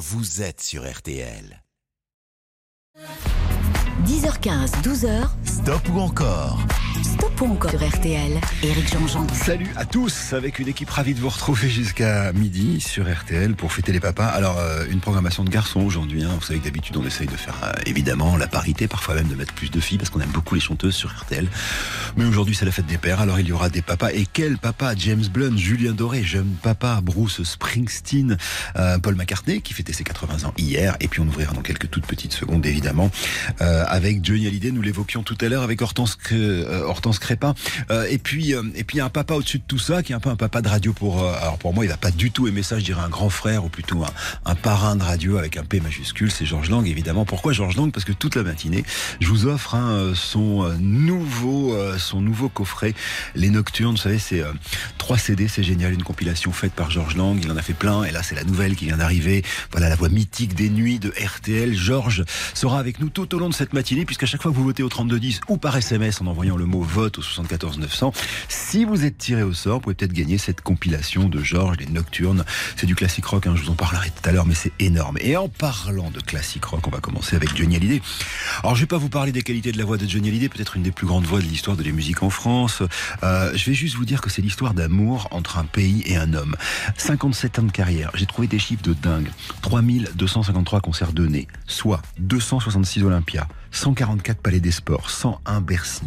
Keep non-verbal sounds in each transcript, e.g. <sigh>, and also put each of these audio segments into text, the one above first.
vous êtes sur RTL. 10h15, 12h. Stop ou encore Stop encore sur RTL. Éric Jean-Jean. Salut à tous, avec une équipe ravie de vous retrouver jusqu'à midi sur RTL pour fêter les papas. Alors, euh, une programmation de garçons aujourd'hui. Hein. Vous savez que d'habitude, on essaye de faire euh, évidemment la parité, parfois même de mettre plus de filles parce qu'on aime beaucoup les chanteuses sur RTL. Mais aujourd'hui, c'est la fête des pères. Alors, il y aura des papas. Et quel papa? James Blunt, Julien Doré, jeune papa, Bruce Springsteen, euh, Paul McCartney qui fêtait ses 80 ans hier. Et puis, on ouvrira dans quelques toutes petites secondes, évidemment, euh, avec Johnny Hallyday. Nous l'évoquions tout à l'heure avec Hortense, euh, Hortense Crépin. Euh, et puis, euh, et puis, il y a un papa au-dessus de tout ça qui est un peu un papa de radio pour. euh, alors, pour moi, il va pas du tout aimer ça. Je dirais un grand frère ou plutôt un, un parrain de radio avec un P majuscule. C'est Georges Lang, évidemment. Pourquoi Georges Lang? Parce que toute la matinée, je vous offre hein, euh, son euh, nouveau, euh, son nouveau coffret, Les Nocturnes. Vous savez, c'est euh, trois CD, c'est génial, une compilation faite par Georges Lang. Il en a fait plein, et là, c'est la nouvelle qui vient d'arriver. Voilà la voix mythique des nuits de RTL. Georges sera avec nous tout au long de cette matinée, puisqu'à chaque fois que vous votez au 3210 ou par SMS en envoyant le mot vote au 74 900, si vous êtes tiré au sort, vous pouvez peut-être gagner cette compilation de Georges, Les Nocturnes. C'est du classique rock, hein, je vous en parlerai tout à l'heure, mais c'est énorme. Et en parlant de classique rock, on va commencer avec Johnny Hallyday. Alors, je vais pas vous parler des qualités de la voix de Johnny Hallyday, peut-être une des plus grandes voix de l'histoire de la musique en France. Euh, je vais juste vous dire que c'est l'histoire d'amour entre un pays et un homme. 57 ans de carrière, j'ai trouvé des chiffres de dingue. 3253 concerts donnés, soit 266 Olympia, 144 Palais des Sports, 101 Bercy,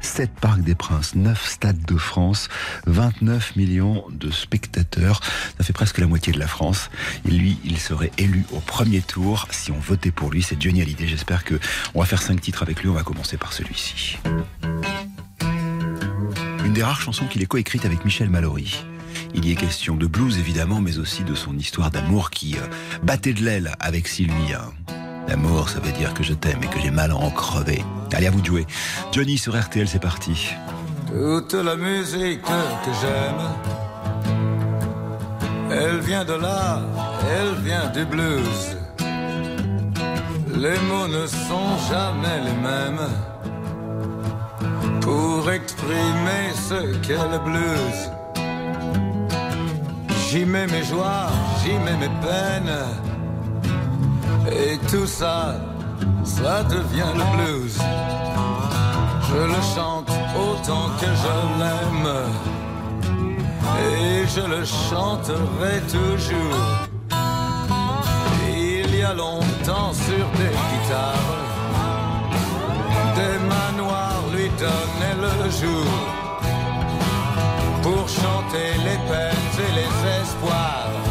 7 Parcs des Princes, 9 Stades de France, 29 millions de spectateurs. Ça fait presque la moitié de la France. Et lui, il serait élu au premier tour si on votait pour lui. C'est Johnny Hallyday. J'espère que on va faire cinq titres avec lui. On va commencer par celui-ci. Une des rares chansons qu'il ait coécrite avec Michel Mallory. Il y est question de blues évidemment, mais aussi de son histoire d'amour qui euh, battait de l'aile avec Sylvie. L'amour, ça veut dire que je t'aime et que j'ai mal à en crever. Allez, à vous de jouer. Johnny sur RTL, c'est parti. Toute la musique que j'aime, elle vient de là, elle vient du blues. Les mots ne sont jamais les mêmes pour exprimer ce qu'est le blues. J'y mets mes joies, j'y mets mes peines, et tout ça, ça devient le blues. Je le chante autant que je l'aime et je le chanterai toujours. Il y a longtemps sur des guitares, des manoirs lui donnaient le jour pour chanter les peines et les espoirs,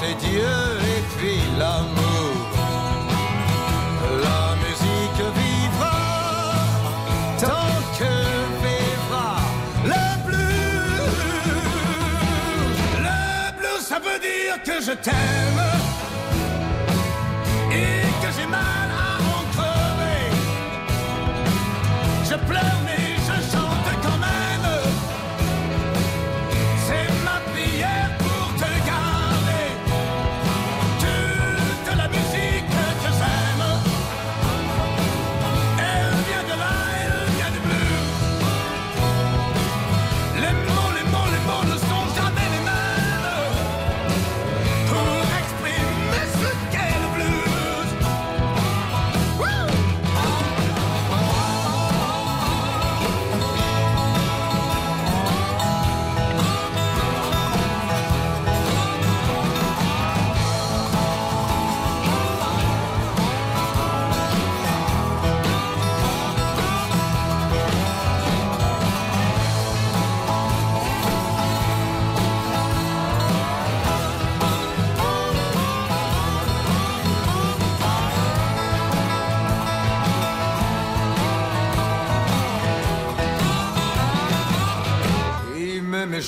chanter Dieu et puis l'amour. La musique vivra tant que vivra le blues. Le blues, ça veut dire que je t'aime et que j'ai mal à en crever. Je pleure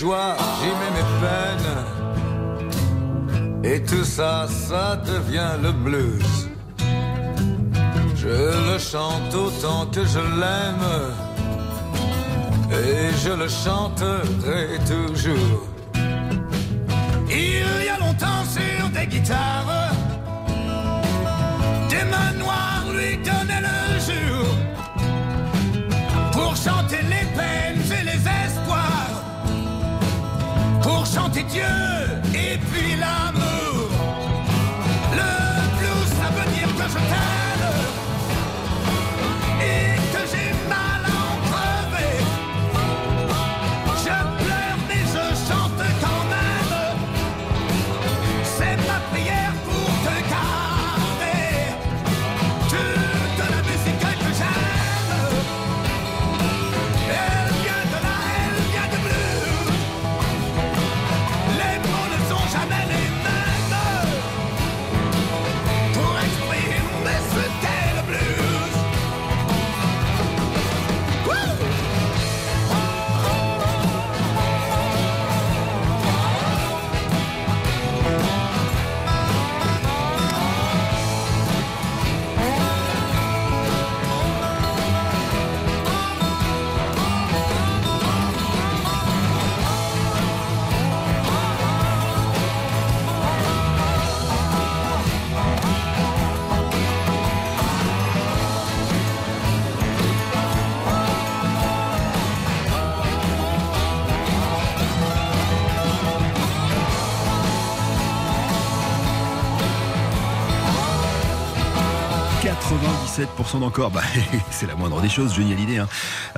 j'y mets mes peines. Et tout ça, ça devient le blues. Je le chante autant que je l'aime. Et je le chanterai toujours. Il y a longtemps sur des guitares, chanter Dieu et puis l'amour. Le blues, ça veut dire que je t'aime. 97% d'encore, bah, <laughs> c'est la moindre des choses, Johnny Hallyday, hein,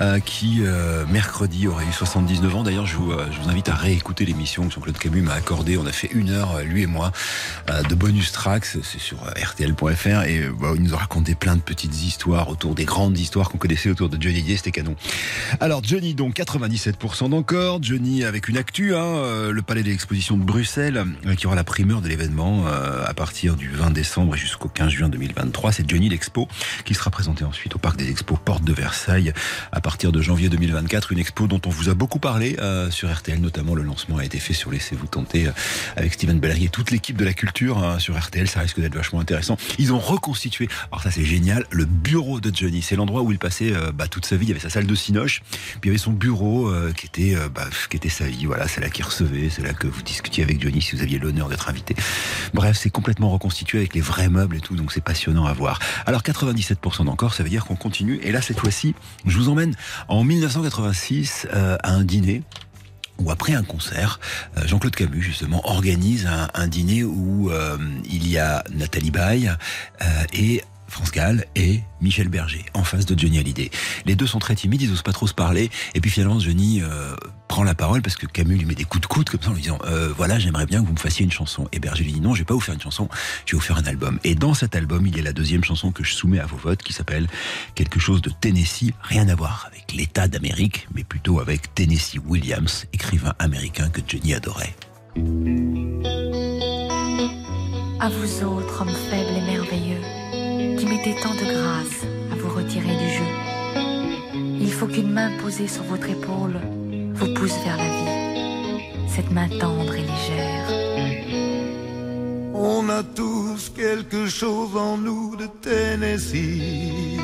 euh, qui euh, mercredi aurait eu 79 ans. D'ailleurs, je vous, euh, je vous invite à réécouter l'émission que Jean-Claude Camus m'a accordée. On a fait une heure, lui et moi, de bonus tracks. C'est sur rtl.fr et bah, il nous a raconté plein de petites histoires autour des grandes histoires qu'on connaissait autour de Johnny Hallyday. C'était canon. Alors, Johnny, donc 97% d'encore. Johnny avec une actu, hein, le Palais de l'Exposition de Bruxelles, qui aura la primeur de l'événement à partir du 20 décembre jusqu'au 15 juin 2023. C'est Johnny l'Expo qui sera présenté ensuite au Parc des Expos Porte de Versailles à partir de janvier 2024. Une expo dont on vous a beaucoup parlé euh, sur RTL, notamment le lancement a été fait sur Laissez-vous tenter euh, avec Steven Bellery et toute l'équipe de la culture hein, sur RTL. Ça risque d'être vachement intéressant. Ils ont reconstitué, alors ça c'est génial, le bureau de Johnny. C'est l'endroit où il passait euh, bah, toute sa vie. Il y avait sa salle de cinoche, puis il y avait son bureau qui était bah, qui était sa vie. Voilà, c'est là qu'il recevait, c'est là que vous discutiez avec Johnny si vous aviez l'honneur d'être invité. Bref, c'est complètement reconstitué avec les vrais meubles et tout, donc c'est passionnant à voir. Alors 97% d'encore, ça veut dire qu'on continue. Et là, cette fois-ci, je vous emmène en 1986 euh, à un dîner où après un concert, euh, Jean-Claude Camus justement organise un, dîner où euh, il y a Nathalie Baye et France Gall et Michel Berger en face de Johnny Hallyday. Les deux sont très timides, ils n'osent pas trop se parler. Et puis finalement, Johnny prend la parole parce que Camus lui met des coups de coude comme ça en lui disant euh, voilà, j'aimerais bien que vous me fassiez une chanson. Et Berger lui dit non, je vais pas vous faire une chanson, je vais vous faire un album. Et dans cet album, il y a la deuxième chanson que je soumets à vos votes qui s'appelle quelque chose de Tennessee, rien à voir avec l'État d'Amérique, mais plutôt avec Tennessee Williams, écrivain américain que Johnny adorait. À vous autres, hommes faibles et merveilleux qui mettez tant de grâce à vous retirer du jeu. Il faut qu'une main posée sur votre épaule vous pousse vers la vie, cette main tendre et légère. On a tous quelque chose en nous de Tennessee,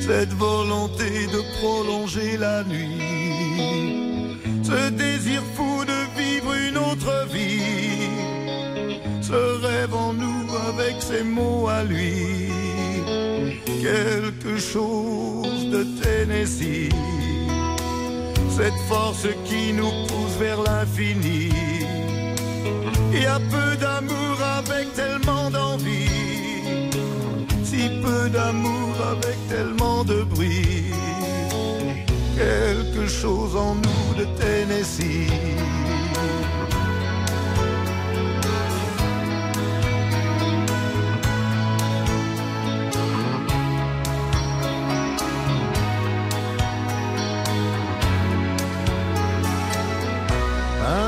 cette volonté de prolonger la nuit, ce désir fou de vivre une autre vie, ce rêve en nous avec ses mots à lui. Quelque chose de Tennessee. Cette force qui nous pousse vers l'infini. Il y a peu d'amour avec tellement d'envie. Si peu d'amour avec tellement de bruit. Quelque chose en nous de Tennessee.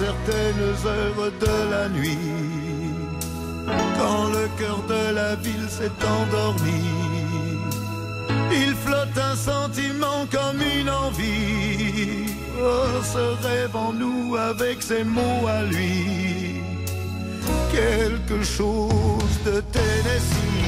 Certaines heures de la nuit, quand le cœur de la ville s'est endormi, il flotte un sentiment comme une envie. Oh, ce rêve en nous avec ses mots à lui, quelque chose de Tennessee.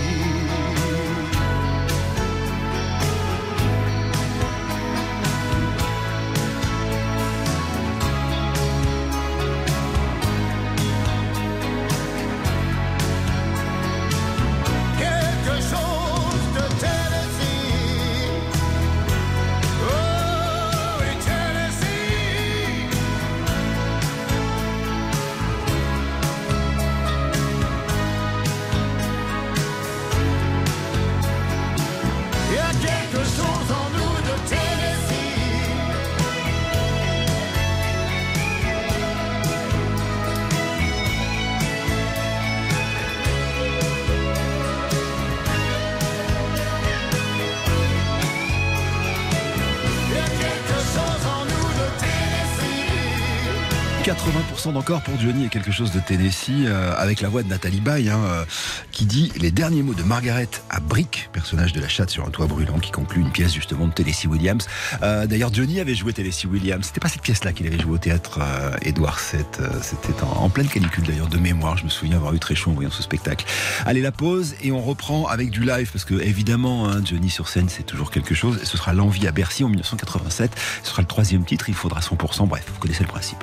80% d'encore pour Johnny et quelque chose de Tennessee euh, avec la voix de Nathalie Baye hein, euh, qui dit les derniers mots de Margaret à Brick, personnage de la chatte sur un toit brûlant qui conclut une pièce justement de Tennessee Williams. Euh, D'ailleurs Johnny avait joué Tennessee Williams. C'était pas cette pièce-là qu'il avait joué au théâtre Édouard VII. C'était en, en pleine canicule d'ailleurs de mémoire. Je me souviens avoir eu très chaud en voyant ce spectacle. Allez la pause et on reprend avec du live parce que évidemment hein, Johnny sur scène c'est toujours quelque chose. Ce sera l'envie à Bercy en 1987. Ce sera le troisième titre. Il faudra 100%. Bref, vous connaissez le principe.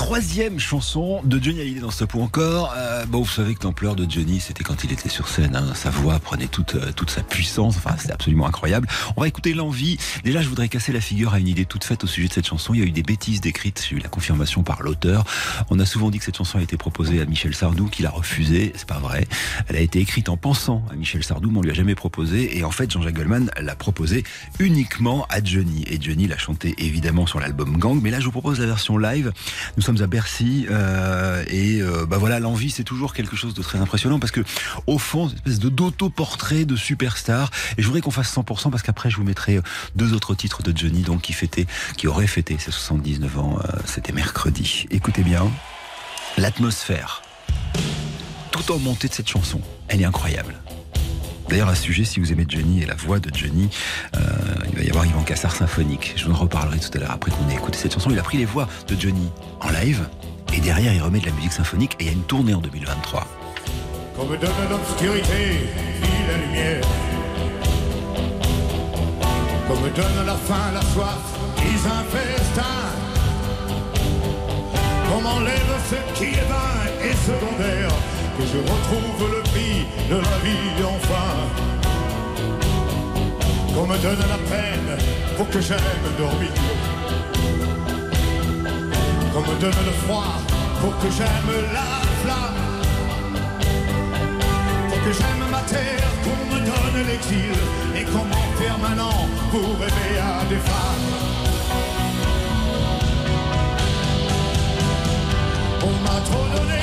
Troisième chanson de Johnny Hallyday dans Stop ou encore. Euh, bon, vous savez que l'ampleur de Johnny, c'était quand il était sur scène. hein. Sa voix prenait toute, euh, toute sa puissance. Enfin, c'était absolument incroyable. On va écouter l'envie. Déjà, je voudrais casser la figure à une idée toute faite au sujet de cette chanson. Il y a eu des bêtises décrites. J'ai eu la confirmation par l'auteur. On a souvent dit que cette chanson a été proposée à Michel Sardou, qu'il a refusé. C'est pas vrai. Elle a été écrite en pensant à Michel Sardou, mais on lui a jamais proposé. Et en fait, Jean-Jacques Goldman l'a proposée uniquement à Johnny. Et Johnny l'a chanté évidemment sur l'album Gang. Mais là, je vous propose la version live. Sommes à Bercy euh, et euh, bah voilà, l'envie c'est toujours quelque chose de très impressionnant parce que au fond, une espèce de d'auto-portrait de superstar. Et je voudrais qu'on fasse 100% parce qu'après je vous mettrai euh, deux autres titres de Johnny donc qui fêtait, qui aurait fêté ses 79 ans. euh, C'était mercredi. Écoutez bien, l'atmosphère, tout en montée de cette chanson, elle est incroyable. D'ailleurs, à ce sujet, si vous aimez Johnny et la voix de Johnny, euh, il va y avoir Yvan Cassar symphonique. Je vous en reparlerai tout à l'heure après qu'on ait écouté cette chanson. Il a pris les voix de Johnny en live et derrière, il remet de la musique symphonique et il y a une tournée en 2023. Qu'on donne l'obscurité, la lumière. Qu'on donne la faim, la soif, puis un festin. Qu'on m'enlève ce qui est vain et secondaire. Je retrouve le prix de la vie enfin. Qu'on me donne la peine pour que j'aime dormir. Qu'on me donne le froid pour que j'aime la flamme pour que j'aime ma terre, qu'on me donne l'exil et qu'on m'enferme maintenant pour rêver à des femmes. On m'a trop donné,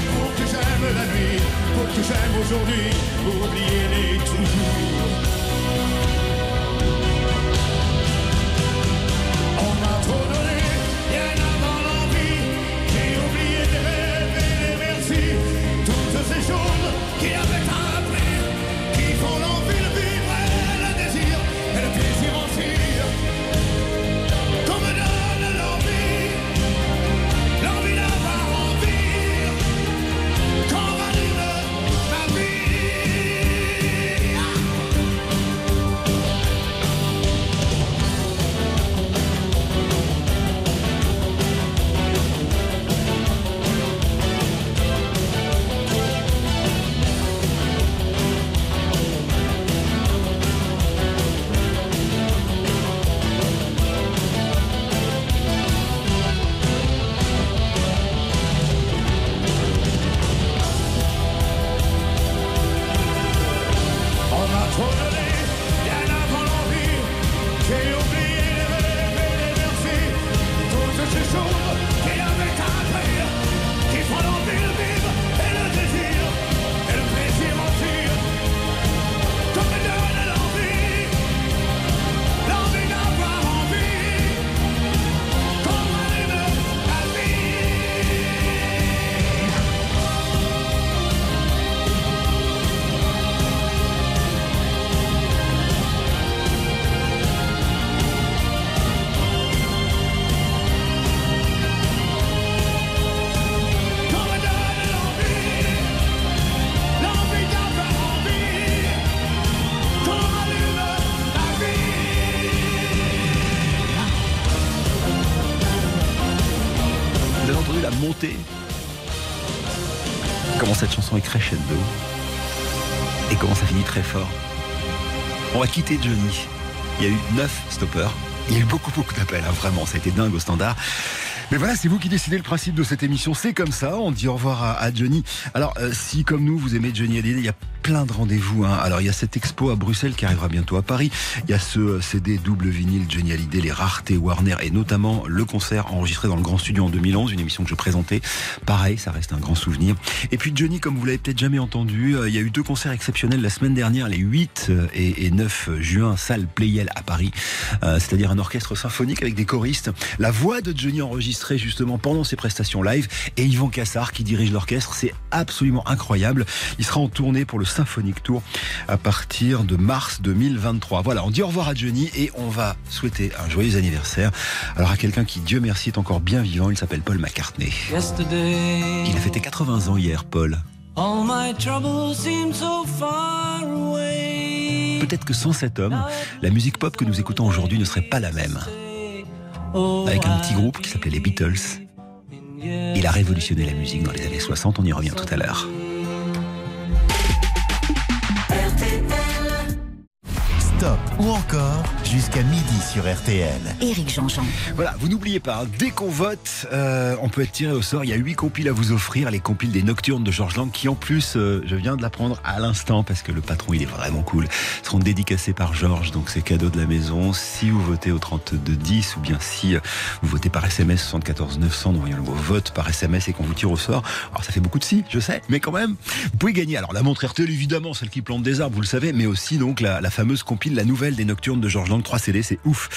pour que j'aime la nuit. Pour que j'aime aujourd'hui, oublier les toujours. On m'a trop donné, bien avant l'envie. J'ai oublié les rêves et les merci. Toutes ces choses qui avaient Johnny. Il y a eu neuf stoppers. Il y a eu beaucoup, beaucoup d'appels, hein, vraiment. Ça a été dingue au standard. Mais voilà, c'est vous qui décidez le principe de cette émission. C'est comme ça. On dit au revoir à, Johnny. Alors, euh, si comme nous, vous aimez Johnny Hallyday, il y a plein de rendez-vous. Hein. Alors, il y a cette expo à Bruxelles qui arrivera bientôt à Paris. Il y a ce euh, CD double vinyle Johnny Hallyday, les raretés Warner et notamment le concert enregistré dans le Grand Studio en 2011, une émission que je présentais. Pareil, ça reste un grand souvenir. Et puis Johnny, comme vous l'avez peut-être jamais entendu, euh, il y a eu deux concerts exceptionnels la semaine dernière, les 8 euh, et, et 9 juin, salle Playel à Paris. C'est-à-dire un orchestre symphonique avec des choristes. La voix de Johnny enregistrée justement pendant ses prestations live et Yvan Cassard qui dirige l'orchestre. C'est absolument incroyable. Il sera en tournée pour le Symphonic Tour à partir de mars 2023. Voilà, on dit au revoir à Johnny et on va souhaiter un joyeux anniversaire. Alors à quelqu'un qui, Dieu merci, est encore bien vivant, il s'appelle Paul McCartney. Yesterday, Il a fêté 80 ans hier, Paul. all my troubles seem so far away. Peut-être que sans cet homme, la musique pop que nous écoutons aujourd'hui ne serait pas la même. Avec un petit groupe qui s'appelait les Beatles. Il a révolutionné la musique dans les années 60, on y revient tout à l'heure. Stop ou encore jusqu'à midi sur RTL. Éric Jean-Jean. Voilà, vous n'oubliez pas, hein, dès qu'on vote, euh, on peut être tiré au sort. Il y a huit compiles à vous offrir, les compiles des Nocturnes de Georges Lang, qui en plus, euh, je viens de l'apprendre à l'instant parce que le patron il est vraiment cool, seront dédicacés par Georges, donc c'est cadeau de la maison. Si vous votez au 3210 ou bien si euh, vous votez par SMS 74 900, en envoyant le mot vote par SMS et qu'on vous tire au sort. Alors ça fait beaucoup de si, je sais, mais quand même, vous pouvez gagner. Alors la montre RTL évidemment, celle qui plante des arbres, vous le savez, mais aussi donc la, la fameuse compile, la nouvelle des Nocturnes de Georges Lang, 3 CD, c'est ouf.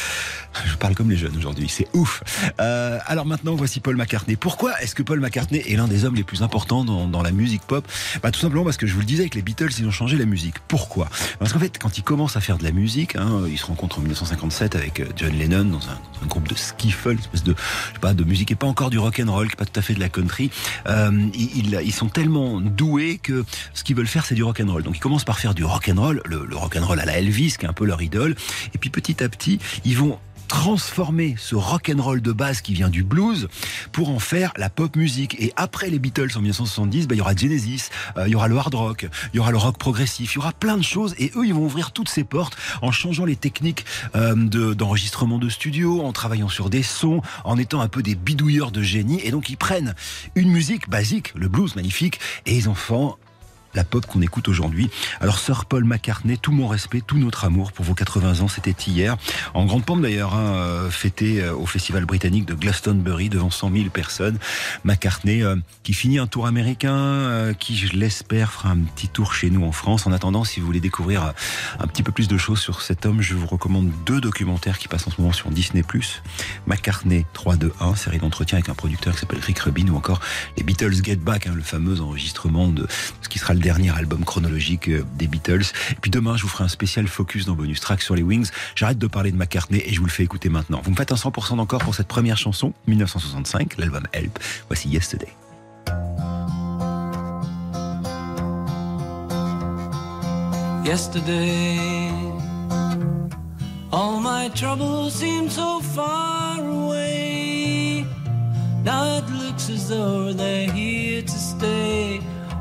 Je parle comme les jeunes aujourd'hui, c'est ouf. Euh, alors maintenant, voici Paul McCartney. Pourquoi est-ce que Paul McCartney est l'un des hommes les plus importants dans, dans la musique pop? Bah, Tout simplement parce que je vous le disais, avec les Beatles, ils ont changé la musique. Pourquoi? Parce qu'en fait, quand ils commencent à faire de la musique, hein, ils se rencontrent en 1957 avec euh, John Lennon dans un, groupe de skiffle, une espèce de, je sais pas, de musique est pas encore du rock and roll, pas tout à fait de la country. Euh, ils sont tellement doués que ce qu'ils veulent faire, c'est du rock and roll. Donc ils commencent par faire du rock and roll, le, le rock and roll à la Elvis, un peu leur idole. Et puis petit à petit, ils vont transformer ce rock and roll de base qui vient du blues pour en faire la pop musique. Et après les Beatles en 1970, bah, il y aura Genesis, euh, il y aura le hard rock, il y aura le rock progressif, il y aura plein de choses. Et eux, ils vont ouvrir toutes ces portes en changeant les techniques euh, de- d'enregistrement de, studio, en travaillant sur des sons, en étant un peu des bidouilleurs de génie. Et donc ils prennent une musique basique, le blues magnifique, et ils en font la pop qu'on écoute aujourd'hui. Alors Sir Paul McCartney, tout mon respect, tout notre amour pour vos 80 ans, c'était hier. En grande pompe d'ailleurs, hein, euh, fêté euh, au festival britannique de Glastonbury devant 100 000 personnes. McCartney euh, qui finit un tour américain, qui je l'espère fera un petit tour chez nous en France. En attendant, si vous voulez découvrir un petit peu plus de choses sur cet homme, je vous recommande deux documentaires qui passent en ce moment sur Disney+. McCartney 321, série d'entretien avec un producteur qui s'appelle Rick Rubin ou encore les Beatles Get Back, hein, le fameux enregistrement de ce qui sera le dernier album chronologique euh, des Beatles. Et puis demain, je vous ferai un spécial focus dans Bonus Track sur les Wings. J'arrête de parler de McCartney et je vous le fais écouter maintenant. Vous me faites un 100% d'encore pour cette première chanson, 1965, l'album Help. Voici Yesterday. Yesterday, all my troubles seem so far away. Now it looks as though they're here to stay.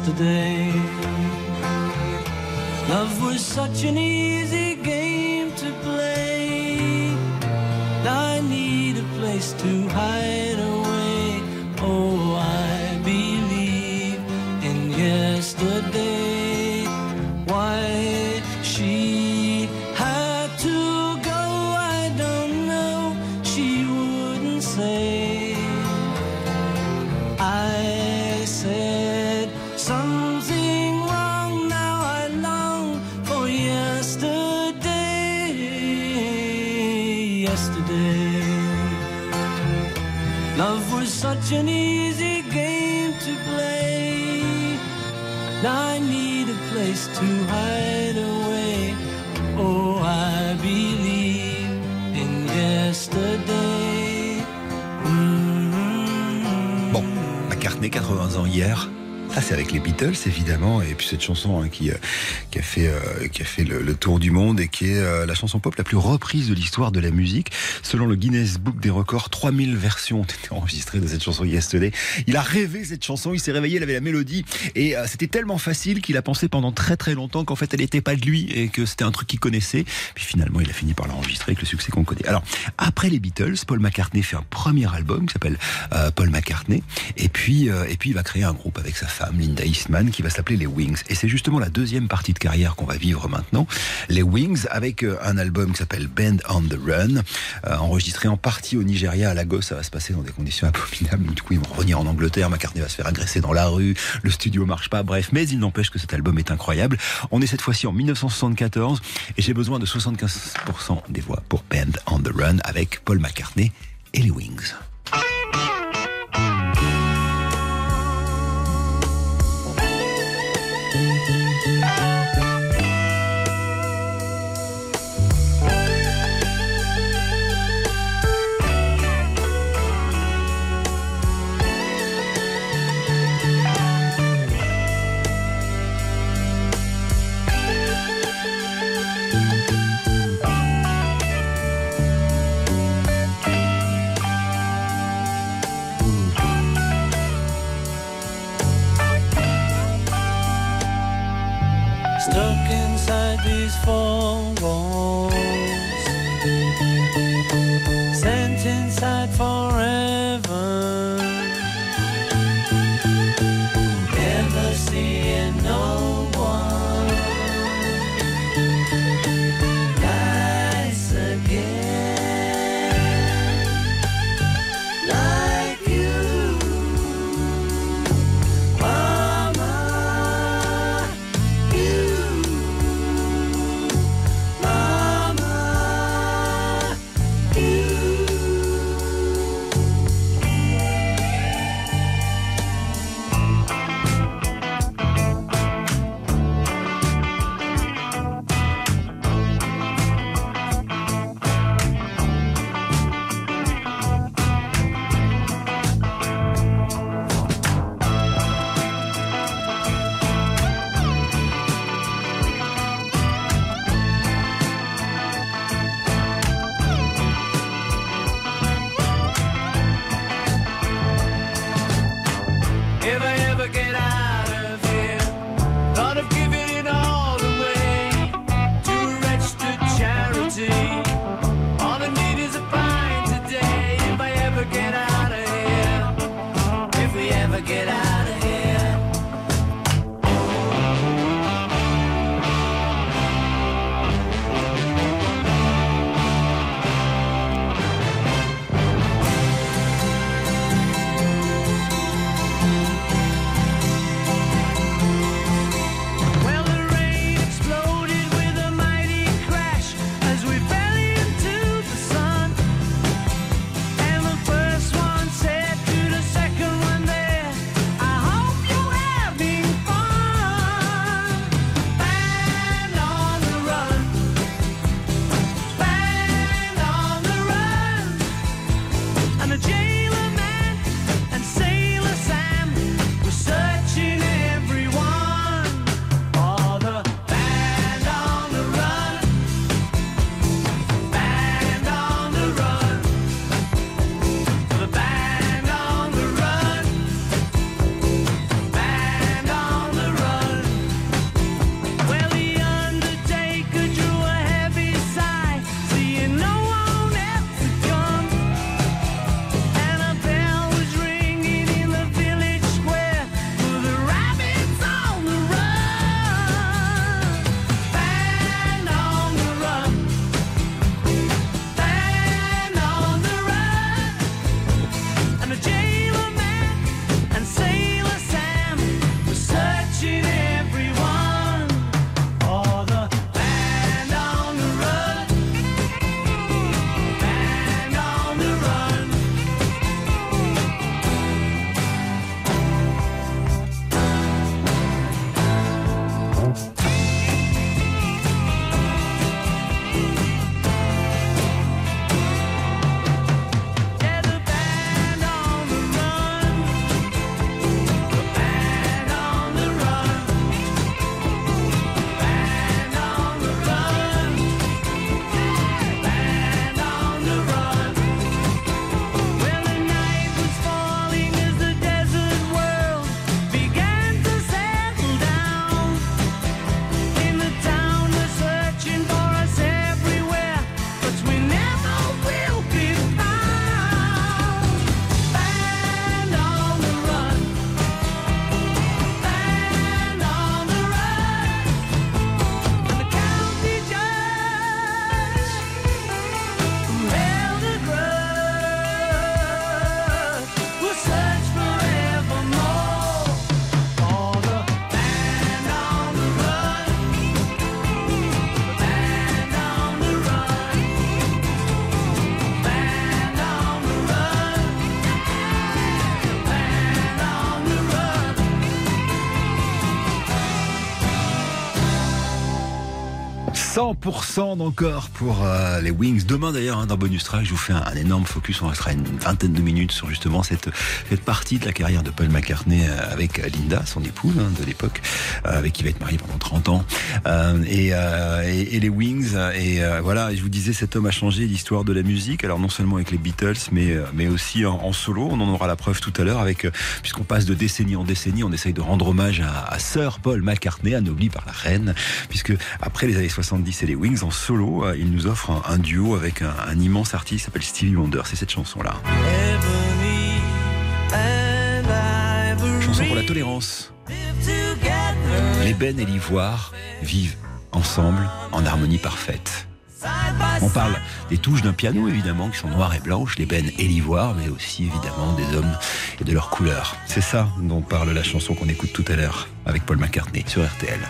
Yesterday. Love was such an easy hide away. Oh, I. Mm-hmm. Bon, McCartney, 80 ans hier. Ça, c'est avec les Beatles, évidemment, et puis cette chanson hein, qui, euh, qui a fait, euh, qui a fait le, le tour du monde et qui est euh, la chanson pop la plus reprise de l'histoire de la musique. Selon le Guinness Book des records, 3000 versions ont été enregistrées de cette chanson Yesterday. Il a rêvé cette chanson, il s'est réveillé, il avait la mélodie, et euh, c'était tellement facile qu'il a pensé pendant très très longtemps qu'en fait elle n'était pas de lui et que c'était un truc qu'il connaissait. Puis finalement, il a fini par l'enregistrer avec le succès qu'on connaît. Alors, après les Beatles, Paul McCartney fait un premier album qui s'appelle euh, Paul McCartney, et puis, et puis il va créer un groupe avec sa femme, Linda Eastman, qui va s'appeler les Wings. Et c'est justement la deuxième partie de carrière qu'on va vivre maintenant. Les Wings, avec euh, un album qui s'appelle Band on the Run, euh, enregistré en partie au Nigeria, à Lagos. Ça va se passer dans des conditions abominables. Du coup, ils vont revenir en Angleterre. McCartney va se faire agresser dans la rue. Le studio marche pas. Bref, mais il n'empêche que cet album est incroyable. On est cette fois-ci en 1974 et j'ai besoin de 75% des voix pour Band on the Run avec Paul McCartney et les Wings. 100% d'encore pour euh, les Wings. Demain d'ailleurs, hein, dans Bonus Track, je vous fais un, énorme focus. On restera une vingtaine de minutes sur justement cette, cette partie de la carrière de Paul McCartney euh, avec Linda, son épouse hein, de l'époque, euh, avec qui il va être marié pendant 30 ans. Euh, et, euh, et, et les Wings. Et euh, voilà, je vous disais, cet homme a changé l'histoire de la musique. Alors non seulement avec les Beatles, mais, euh, mais aussi en, solo. On en aura la preuve tout à l'heure avec, euh, puisqu'on passe de décennie en décennie, on essaye de rendre hommage à, à Sir Paul McCartney, anobli par la reine, puisque après les années 70 et les Wings en solo, euh, il nous offre un, duo avec un, un immense artiste qui s'appelle Stevie Wonder. C'est cette chanson-là. Chanson pour la tolérance. L'ébène et l'ivoire vivent ensemble en harmonie parfaite. On parle des touches d'un piano évidemment qui sont noires et blanches, l'ébène et l'ivoire, mais aussi évidemment des hommes et de leurs couleurs. C'est ça dont parle la chanson qu'on écoute tout à l'heure avec Paul McCartney sur RTL.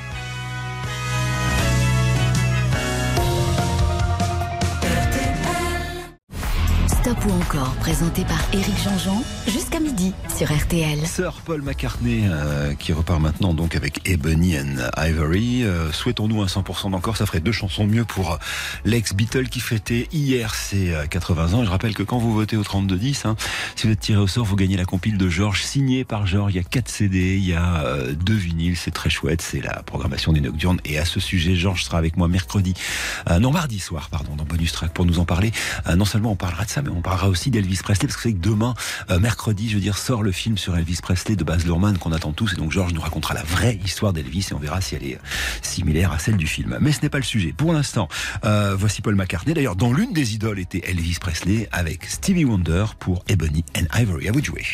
Ou encore, présenté par Éric Jean-Jean, jusqu'à midi sur RTL. Sir Paul McCartney euh, qui repart maintenant donc avec Ebony and Ivory. Euh, Souhaitons-nous un 100% d'encore, ça ferait deux chansons mieux pour euh, l'ex-Beatle qui fêtait hier ses euh, 80 ans. Et je rappelle que quand vous votez au 32-10, hein, si vous êtes tiré au sort, vous gagnez la compile de Georges signée par Georges. Il y a 4 CD, il y a euh, deux vinyles, c'est très chouette, c'est la programmation des Nocturnes. Et à ce sujet, Georges sera avec moi mercredi, euh, non mardi soir, pardon, dans Bonus Track pour nous en parler. Euh, non seulement on parlera de ça, mais on parlera aussi d'Elvis Presley, parce que c'est que demain, euh, mercredi, je veux dire, sort le film sur Elvis Presley de Baz Luhrmann qu'on attend tous. Et donc Georges nous racontera la vraie histoire d'Elvis et on verra si elle est euh, similaire à celle du film. Mais ce n'est pas le sujet. Pour l'instant, euh, voici Paul McCartney. D'ailleurs, dont l'une des idoles était Elvis Presley avec Stevie Wonder pour Ebony and Ivory. À vous de jouer.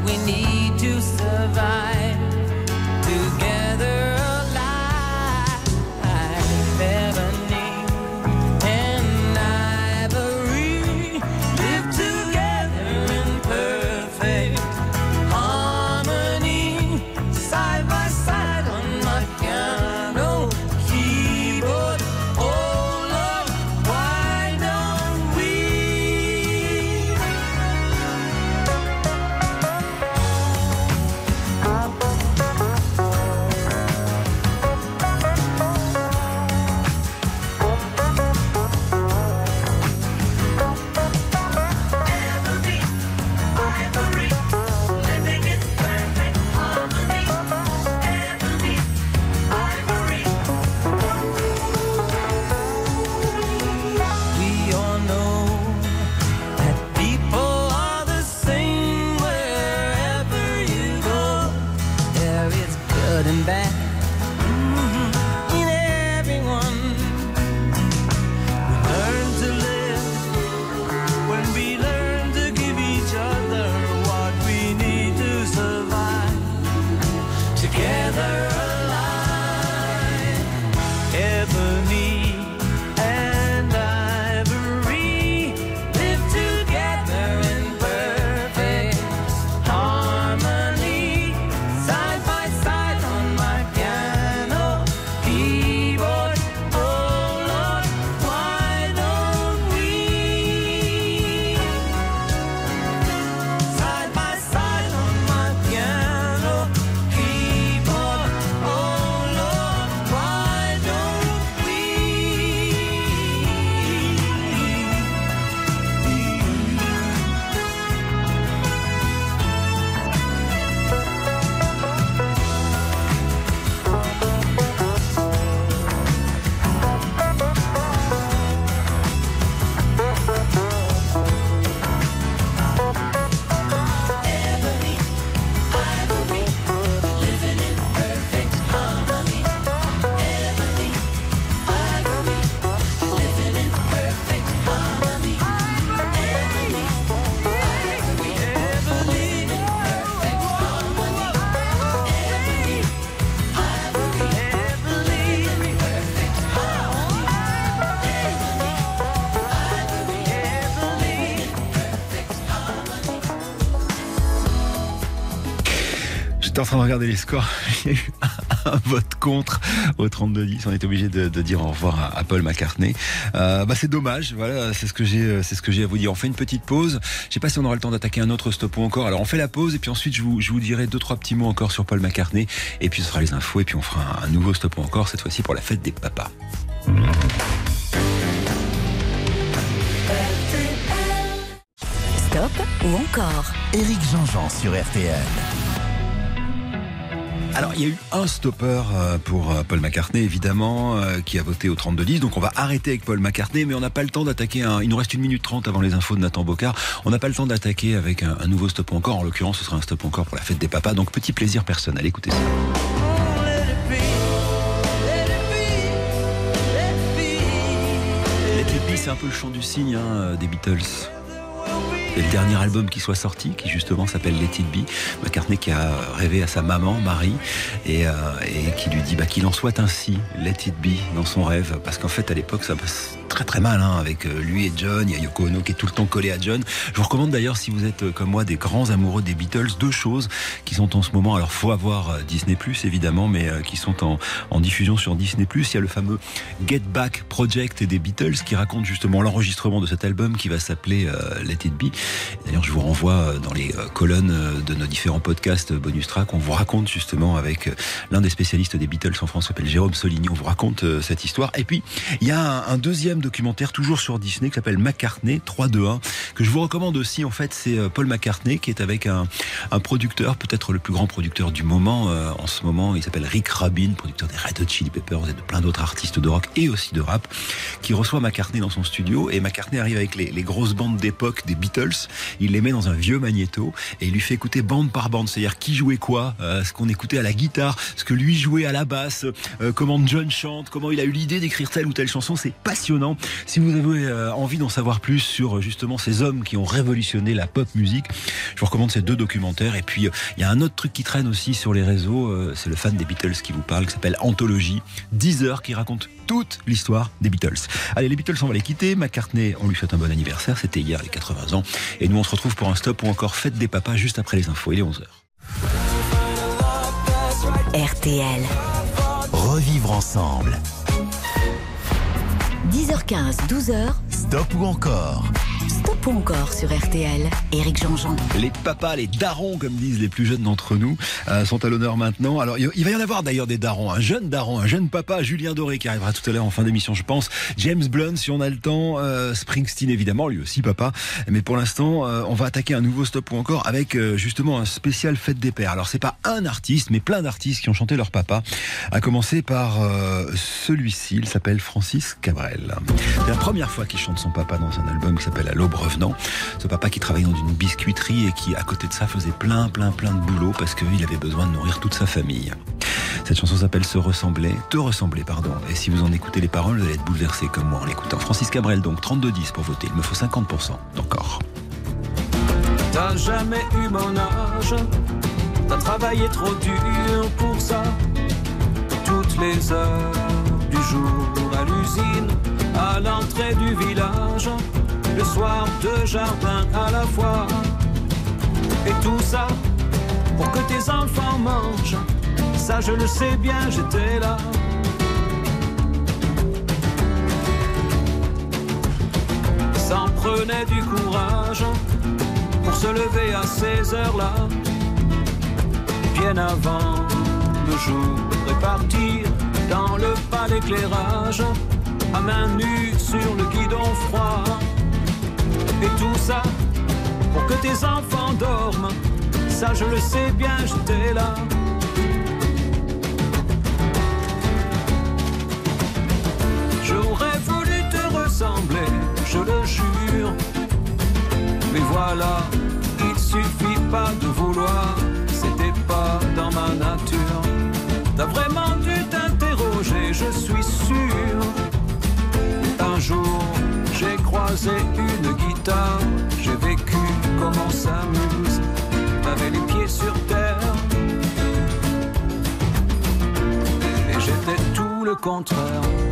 We need en train de regarder les scores. <laughs> Il y a eu un vote contre au 32-10. On était obligé de, de, dire au revoir à, Paul McCartney. Euh, bah c'est dommage. Voilà, c'est ce que j'ai, c'est ce que j'ai à vous dire. On fait une petite pause. Je sais pas si on aura le temps d'attaquer un autre stop ou encore. Alors on fait la pause et puis ensuite je vous, je vous dirai deux trois petits mots encore sur Paul McCartney et puis ce sera les infos et puis on fera un, un nouveau stop ou encore cette fois-ci pour la fête des papas. Stop ou encore Éric Jean-Jean sur RTL. Alors, il y a eu un stopper euh, pour euh, Paul McCartney, évidemment, euh, qui a voté au 32-10. Donc, on va arrêter avec Paul McCartney, mais on n'a pas le temps d'attaquer un... Il nous reste une minute trente avant les infos de Nathan Bocard. On n'a pas le temps d'attaquer avec un, nouveau stop encore. En l'occurrence, ce sera un stop encore pour la fête des papas. Donc, petit plaisir personnel. Écoutez ça. Let It c'est un peu le chant du cygne hein, des Beatles. Et le dernier album qui soit sorti, qui justement s'appelle Let It Be, McCartney qui a rêvé à sa maman, Marie, et, euh, et qui lui dit bah, qu'il en soit ainsi, Let It Be, dans son rêve. Parce qu'en fait, à l'époque, ça passe très très mal hein, avec lui et John. Il y a Yoko Ono qui est tout le temps collé à John. Je vous recommande d'ailleurs, si vous êtes comme moi des grands amoureux des Beatles, deux choses qui sont en ce moment. Alors, faut avoir Disney Plus évidemment, mais euh, qui sont en, en diffusion sur Disney Plus. Il y a le fameux Get Back Project des Beatles qui raconte justement l'enregistrement de cet album qui va s'appeler euh, Let It Be. D'ailleurs, je vous renvoie dans les colonnes de nos différents podcasts bonus track. On vous raconte justement avec l'un des spécialistes des Beatles en France, s'appelle Jérôme Soligny. On vous raconte cette histoire. Et puis, il y a un deuxième documentaire toujours sur Disney qui s'appelle McCartney 3-2-1 que je vous recommande aussi. En fait, c'est Paul McCartney qui est avec un, un producteur, peut-être le plus grand producteur du moment euh, en ce moment. Il s'appelle Rick Rabin, producteur des Red Hot Chili Peppers et de plein d'autres artistes de rock et aussi de rap, qui reçoit McCartney dans son studio. Et McCartney arrive avec les, grosses bandes d'époque des Beatles. Il les met dans un vieux magnéto et il lui fait écouter bande par bande, c'est-à-dire qui jouait quoi, euh, ce qu'on écoutait à la guitare, ce que lui jouait à la basse, euh, comment John chante, comment il a eu l'idée d'écrire telle ou telle chanson. C'est passionnant. Si vous avez euh, envie d'en savoir plus sur justement ces hommes qui ont révolutionné la pop musique, je vous recommande ces deux documentaires. Et puis, il euh, y a un autre truc qui traîne aussi sur les réseaux, euh, c'est le fan des Beatles qui vous parle, qui s'appelle Anthologie, 10 heures qui raconte toute l'histoire des Beatles. Allez, les Beatles, on va les quitter. McCartney, on lui souhaite un bon anniversaire, c'était hier, les 80 ans. Et nous, on se retrouve pour un stop ou encore fête des papas juste après les infos. Il est 11h. RTL. Revivre ensemble. 10h15, 12h. Stop ou encore Stop ou encore sur RTL. Éric Jean-Jean. Les papas, les darons, comme disent les plus jeunes d'entre nous, euh, sont à l'honneur maintenant. Alors, il, va y en avoir d'ailleurs des darons. Un jeune daron, un jeune papa, Julien Doré, qui arrivera tout à l'heure en fin d'émission, je pense. James Blunt, si on a le temps. Euh, Springsteen, évidemment, lui aussi papa. Mais pour l'instant, euh, on va attaquer un nouveau stop ou encore avec justement un spécial fête des pères. Alors, c'est pas un artiste, mais plein d'artistes qui ont chanté leur papa. À commencer par celui-ci, il s'appelle Francis Cabrel. C'est la première fois qu'il chante son papa dans un album qui s'appelle À Ce papa qui travaillait dans une biscuiterie et qui, à côté de ça, faisait plein, plein, plein de boulot parce qu'il avait besoin de nourrir toute sa famille. Cette chanson s'appelle Se ressembler, Te ressembler, pardon. Et si vous en écoutez les paroles, vous allez être bouleversé comme moi en l'écoutant. Francis Cabrel, donc 32-10 pour voter. Il me faut 50% d'encore. T'as jamais eu mon âge, t'as travaillé trop dur pour ça. Toutes les heures du jour à l'usine, à l'entrée du village, le soir deux jardins à la fois. Et tout ça pour que tes enfants mangent. Ça je le sais bien, j'étais là. Ça en prenait du courage pour se lever à ces heures-là, bien avant le jour et partir dans le pas d'éclairage, à main nue sur le guidon froid. Tout ça pour que tes enfants dorment, ça je le sais bien, j'étais là. J'aurais voulu te ressembler, je le jure. Mais voilà, il suffit pas de vouloir, c'était pas dans ma nature. T'as vraiment dû t'interroger, je suis sûr. Un jour, j'ai croisé une j'ai vécu comme on s'amuse, avait les pieds sur terre. Et j'étais tout le contraire.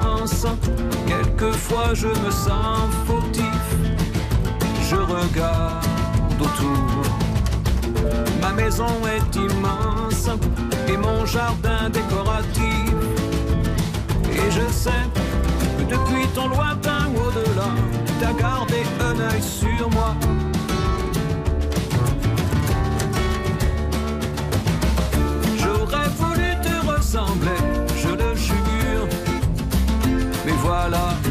je me sens fautif. Je regarde autour. Ma maison est immense et mon jardin décoratif. Et je sais que depuis ton lointain au-delà, t'as gardé un œil sur moi. J'aurais voulu te ressembler, je le jure. Mais voilà, il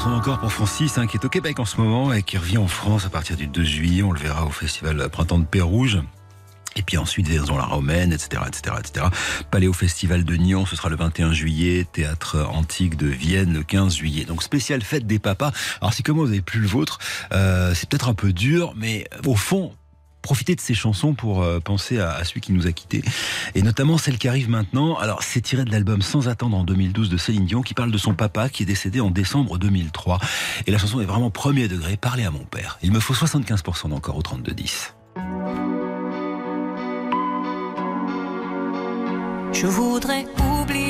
100% encore pour Francis, hein, qui est au Québec en ce moment et qui revient en France à partir du 2 juillet. On le verra au festival Printemps de Pérouge. Et puis ensuite, Vaison la Romaine, etc., etc., etc. Paléo Festival de Nyon, ce sera le 21 juillet. Théâtre Antique de Vienne, le 15 juillet. Donc, spéciale fête des papas. Alors, si comme vous n'avez plus le vôtre, euh, c'est peut-être un peu dur, mais au fond, profitez de ces chansons pour euh, penser à, à celui qui nous a quittés. Et notamment celle qui arrive maintenant. Alors, c'est tiré de l'album Sans attendre en 2012 de Céline Dion, qui parle de son papa qui est décédé en décembre 2003. Et la chanson est vraiment premier degré. Parlez à mon père. Il me faut 75% d'encore au 32-10. Je voudrais oublier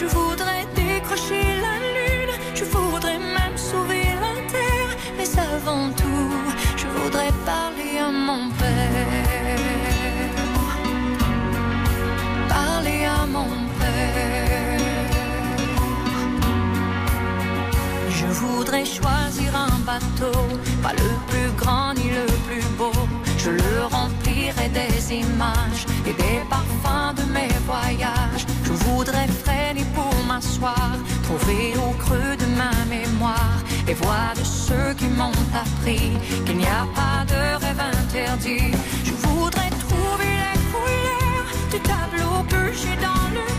Je voudrais décrocher la lune, je voudrais même sauver la terre, mais avant tout, je voudrais parler à mon père. Parler à mon père. Je voudrais choisir un bateau, pas le plus grand ni le plus beau. Je le remplirai des images et des parfums de mes voyages. Je voudrais trouver au creux de ma mémoire les voix de ceux qui m'ont appris qu'il n'y a pas de rêve interdit. Je voudrais trouver les couleurs du tableau que j'ai dans le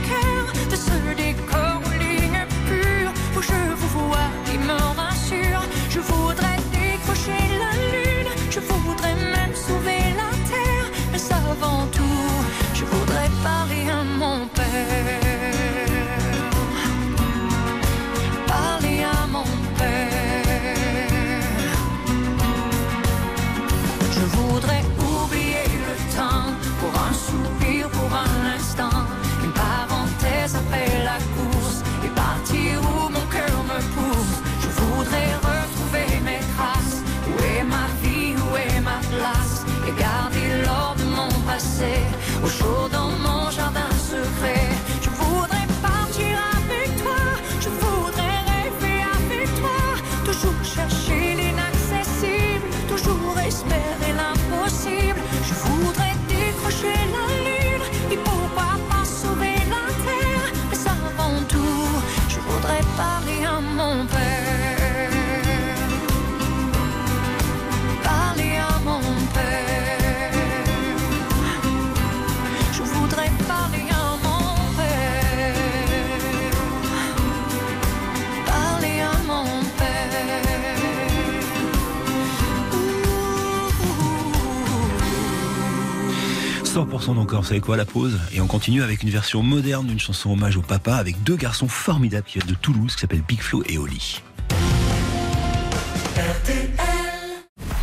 100% d'encore, vous savez quoi, la pause? Et on continue avec une version moderne d'une chanson hommage au papa avec deux garçons formidables qui viennent de Toulouse qui s'appellent Big Flo et Oli.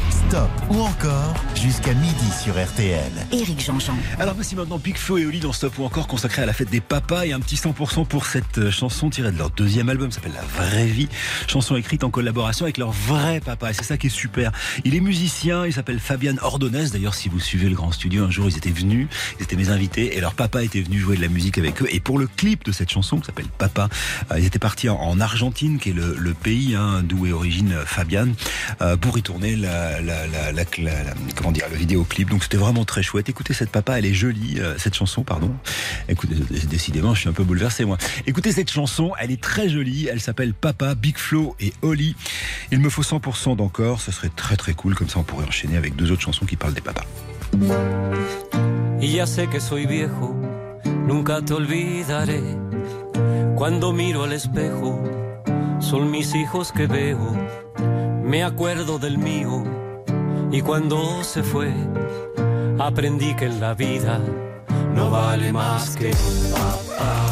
Stop. Ou encore jusqu'à midi sur RTL. Éric Jean-Jean. Alors voici maintenant Big Flo et Oli dans Stop ou encore consacré à la fête des papas et un petit 100% pour cette euh, chanson tirée de leur deuxième album s'appelle La Vraie Vie. Chanson écrite en collaboration avec leur vrai papa et c'est ça qui est super. Il est musicien, il s'appelle Fabian Ordonez. D'ailleurs si vous suivez le Grand Studio un jour ils étaient venus, ils étaient mes invités et leur papa était venu jouer de la musique avec eux. Et pour le clip de cette chanson qui s'appelle Papa, euh, ils étaient partis en, en Argentine qui est le, le pays hein, d'où est origine euh, Fabian euh, pour y tourner la, la, la, la, la- la- comment dire le vidéoclip. Donc c'était vraiment très chouette. Écoutez cette papa, elle est jolie euh, cette chanson, pardon. Écoutez, décidément, je suis un peu bouleversé moi. Écoutez cette chanson, elle est très jolie. Elle s'appelle Papa, Big Flo et Oli. Il me faut 100% d'encore. Ce serait très très cool. Comme ça, on pourrait enchaîner avec deux autres chansons qui parlent des papas. Y cuando se fue, aprendí que en la vida no vale más que un papá.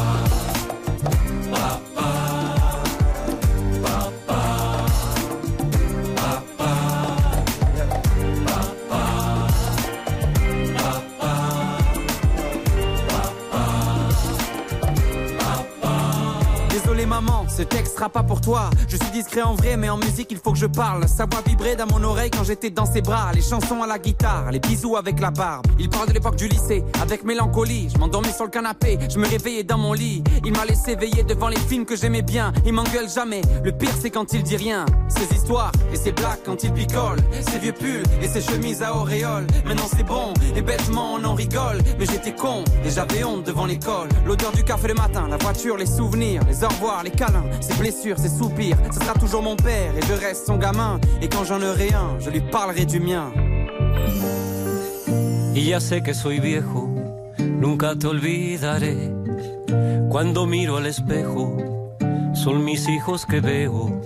Ce texte sera pas pour toi. Je suis discret en vrai, mais en musique il faut que je parle. Sa voix vibrait dans mon oreille quand j'étais dans ses bras. Les chansons à la guitare, les bisous avec la barbe. Il parle de l'époque du lycée, avec mélancolie. Je m'endormis sur le canapé, je me réveillais dans mon lit. Il m'a laissé veiller devant les films que j'aimais bien. Il m'engueule jamais. Le pire c'est quand il dit rien. Ses histoires et ses blagues quand il picole. Ses vieux pulls et ses chemises à auréole. Maintenant c'est bon et bêtement on en rigole. Mais j'étais con et j'avais honte devant l'école. L'odeur du café le matin, la voiture, les souvenirs, les au revoir, les câlins, ses blessures, ses soupirs. Ce sera toujours mon père et je reste son gamin. Et quand j'en aurai un, je lui parlerai du mien. Y ya sé que soy viejo, nunca te olvidaré. Cuando miro al espejo, son mis hijos que veo.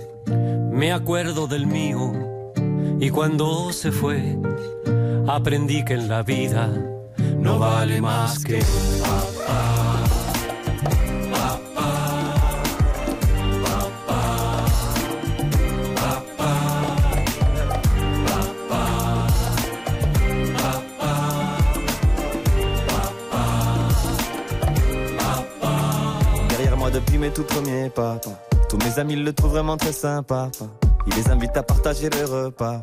Me acuerdo del mío. Y cuando se fue, aprendí que en la vida no vale más que papá. Depuis mes tout premiers pas. Tous mes amis le trouvent vraiment très sympa. pas. Il les invite à partager le repas.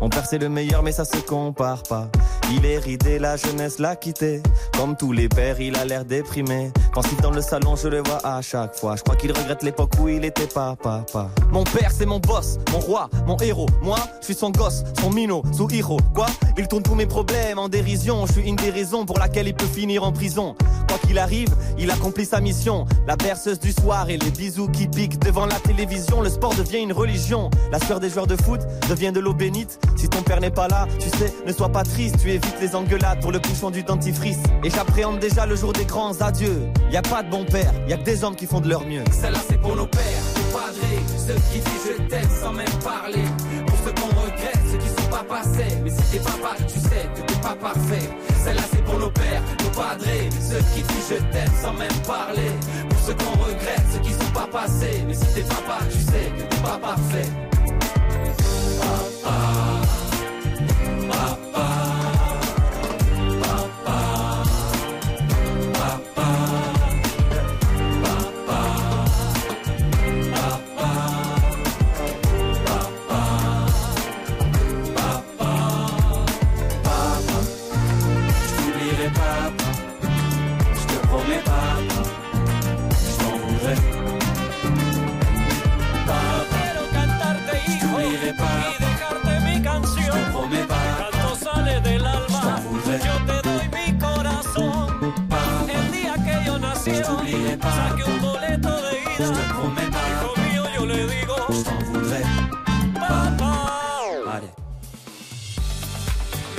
Mon père c'est le meilleur mais ça se compare pas. Il est ridé, la jeunesse l'a quitté. Comme tous les pères, il a l'air déprimé. Pensif dans le salon, je le vois à chaque fois. Je crois qu'il regrette l'époque où il était pas papa. Mon père c'est mon boss, mon roi, mon héros. Moi, je suis son gosse, son minot, sous héros. Quoi? Il tourne tous mes problèmes en dérision. Je suis une des raisons pour laquelle il peut finir en prison. Quoi qu'il arrive, il accomplit sa mission. La berceuse du soir et les bisous qui piquent devant la télévision. Le sport devient une religion. La sueur des joueurs de foot devient de l'eau bénite. Si ton père n'est pas là, tu sais, ne sois pas triste. Tu évites les engueulades pour le bouchon du dentifrice. Et j'appréhende déjà le jour des grands adieux. Y a pas de bon père, y a que des hommes qui font de leur mieux. Celle-là c'est pour nos pères, nos padrés, ceux qui disent je t'aime sans même parler. Pour ceux qu'on regrette, ceux qui sont pas passés. Mais si t'es papa, tu sais que t'es pas parfait. Celle-là c'est pour nos pères, nos padrés, ceux qui disent je t'aime sans même parler. Pour ceux qu'on regrette, ceux qui sont pas passés. Mais si t'es papa, tu sais que t'es pas parfait. Papa, papa,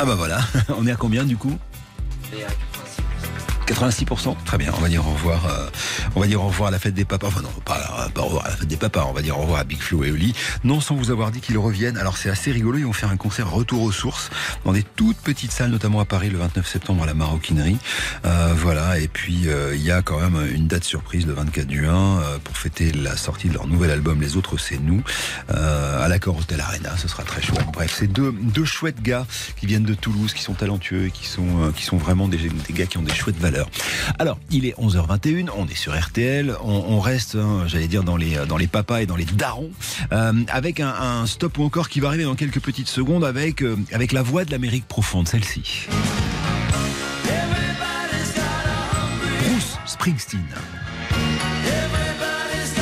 Ah bah voilà, <laughs> on est à combien du coup? 86% Très bien, on va dire au revoir. euh, on va dire au revoir à la fête des papas. Enfin non, pas, pas au revoir à la fête des papas, on va dire au revoir à Big Flo et Oli. Non, sans vous avoir dit qu'ils reviennent. Alors c'est assez rigolo, ils vont faire un concert retour aux sources dans des toutes petites salles, notamment à Paris le 29 septembre à la Maroquinerie. Euh, voilà, et puis euh, il y a quand même une date surprise le 24 juin euh, pour fêter la sortie de leur nouvel album Les Autres c'est nous euh, à l'accord Hotel Arena. Ce sera très chouette. Bref, c'est deux, deux chouettes gars qui viennent de Toulouse, qui sont talentueux et qui sont, euh, qui sont vraiment des, des gars qui ont des chouettes valeurs. Alors, il est 11h21, on est sur RTL, on, reste, hein, j'allais dire, dans les, papas et dans les darons, euh, avec un, un stop ou encore qui va arriver dans quelques petites secondes avec, euh, avec la voix de l'Amérique profonde, celle-ci. Bruce Springsteen.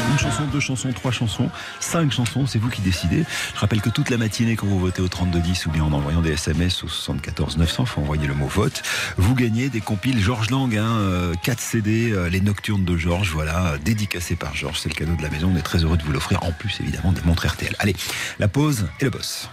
Une chanson, deux chansons, trois chansons, cinq chansons, c'est vous qui décidez. Je rappelle que toute la matinée, quand vous votez au 3210 ou bien en envoyant des SMS au 74 900, faut envoyer le mot vote, vous gagnez des compiles Georges Lang, hein, euh, 4 CD, euh, les Nocturnes de Georges, voilà, dédicacés par Georges, c'est le cadeau de la maison, on est très heureux de vous l'offrir, en plus évidemment des montres RTL. Allez, la pause et le boss.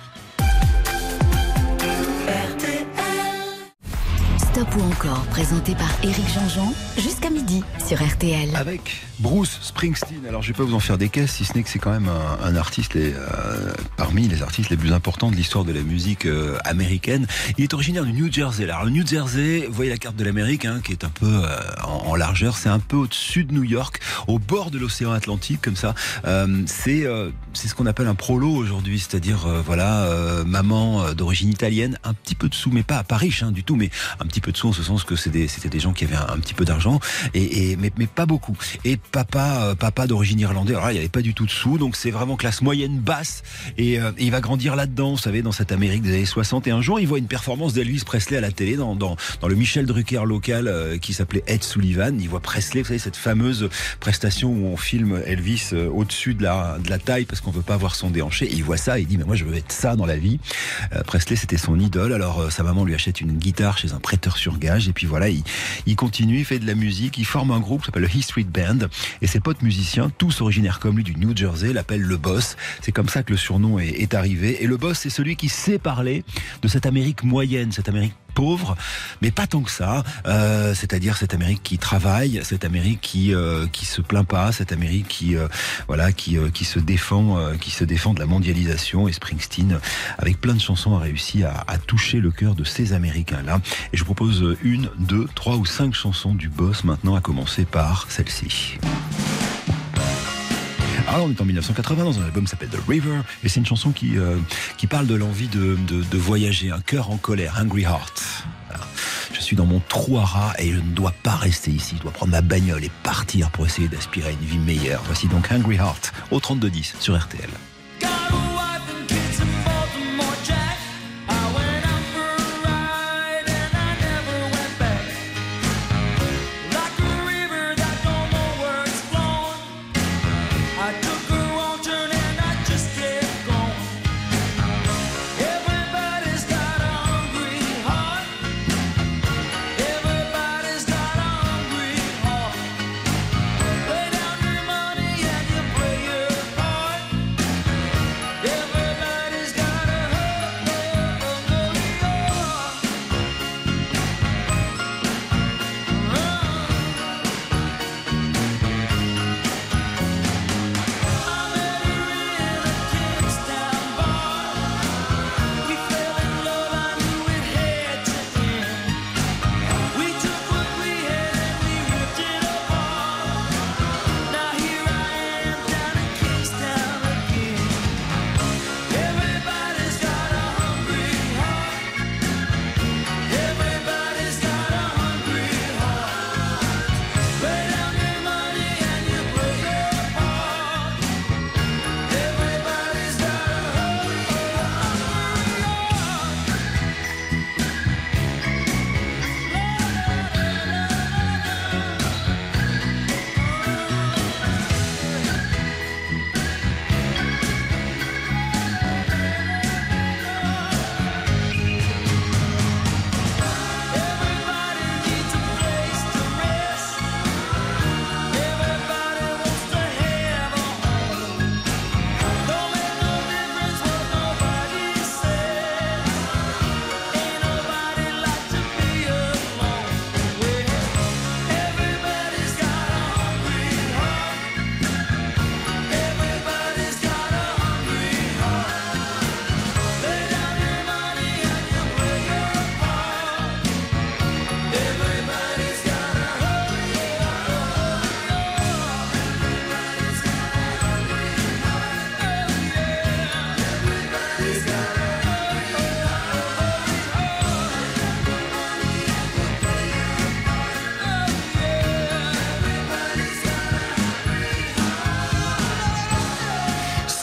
Stop ou encore, présenté par Éric Jean-Jean, jusqu'à midi sur RTL. Avec Bruce Springsteen. Alors je vais pas vous en faire des caisses, si ce n'est que c'est quand même un, artiste euh, parmi les artistes les plus importants de l'histoire de la musique euh, américaine. Il est originaire du New Jersey. Alors le New Jersey, vous voyez la carte de l'Amérique, hein, qui est un peu euh, en, largeur, c'est un peu au-dessus de New York, au bord de l'océan Atlantique, comme ça. C'est ce qu'on appelle un prolo aujourd'hui, c'est-à-dire voilà maman d'origine italienne, un petit peu de sous, mais pas pas riche hein, du tout, mais un petit peu de sous en ce sens que c'était des gens qui avaient un petit peu d'argent et, et mais, mais pas beaucoup. Et papa euh, papa d'origine irlandaise, alors là, il n'y avait pas du tout de sous, donc c'est vraiment classe moyenne basse et, euh, il va grandir là-dedans, vous savez, dans cette Amérique des années 60. Et un jour, il voit une performance d'Elvis Presley à la télé dans, dans, dans le Michel Drucker local euh, qui s'appelait Ed Sullivan. Il voit Presley, vous savez, cette fameuse prestation où on filme Elvis euh, au-dessus de la, de la taille parce qu'on veut pas voir son déhanché. Et il voit ça il dit, mais moi je veux être ça dans la vie. Euh, Presley, c'était son idole. Alors euh, sa maman lui achète une guitare chez un prêteur sur gage et puis voilà, il, il continue, il fait de la musique, forme un groupe qui s'appelle le He Street Band et ses potes musiciens, tous originaires comme lui du New Jersey, l'appellent le boss. C'est comme ça que le surnom est, est arrivé. Et le boss, c'est celui qui sait parler de cette Amérique moyenne, cette Amérique pauvre, mais pas tant que ça. Euh, C'est-à-dire cette Amérique qui travaille, cette Amérique qui euh, qui se plaint pas, cette Amérique qui euh, voilà qui euh, qui se défend, qui se défend de la mondialisation. Et Springsteen, avec plein de chansons, a réussi à, à toucher le cœur de ces Américains là. Et je vous propose une, deux, trois ou cinq chansons du boss maintenant, à commencer par celle-ci. Alors on est en 1980 dans un album qui s'appelle The River et c'est une chanson qui, euh, qui parle de l'envie de, de, voyager, un cœur en colère, Hungry Heart. Je suis dans mon trou à rats et je ne dois pas rester ici. Je dois prendre ma bagnole et partir pour essayer d'aspirer à une vie meilleure. Voici donc Hungry Heart au 3210 sur RTL.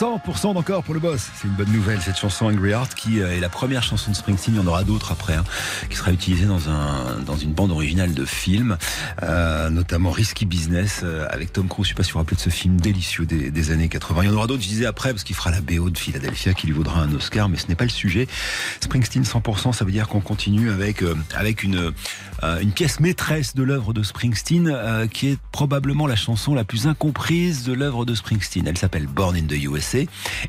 100% d'encore pour le boss. C'est une bonne nouvelle, cette chanson Angry Heart, qui euh, est la première chanson de Springsteen. Il y en aura d'autres après, hein, qui sera utilisée dans, un, dans une bande originale de film, euh, notamment Risky Business, euh, avec Tom Cruise. Je sais pas si vous vous rappelez de ce film délicieux des, années 80. Il y en aura d'autres, je disais après, parce qu'il fera la BO de Philadelphia, qui lui vaudra un Oscar, mais ce n'est pas le sujet. Springsteen 100%, ça veut dire qu'on continue avec, avec une, une pièce maîtresse de l'œuvre de Springsteen, qui est probablement la chanson la plus incomprise de l'œuvre de Springsteen. Elle s'appelle Born in the USA,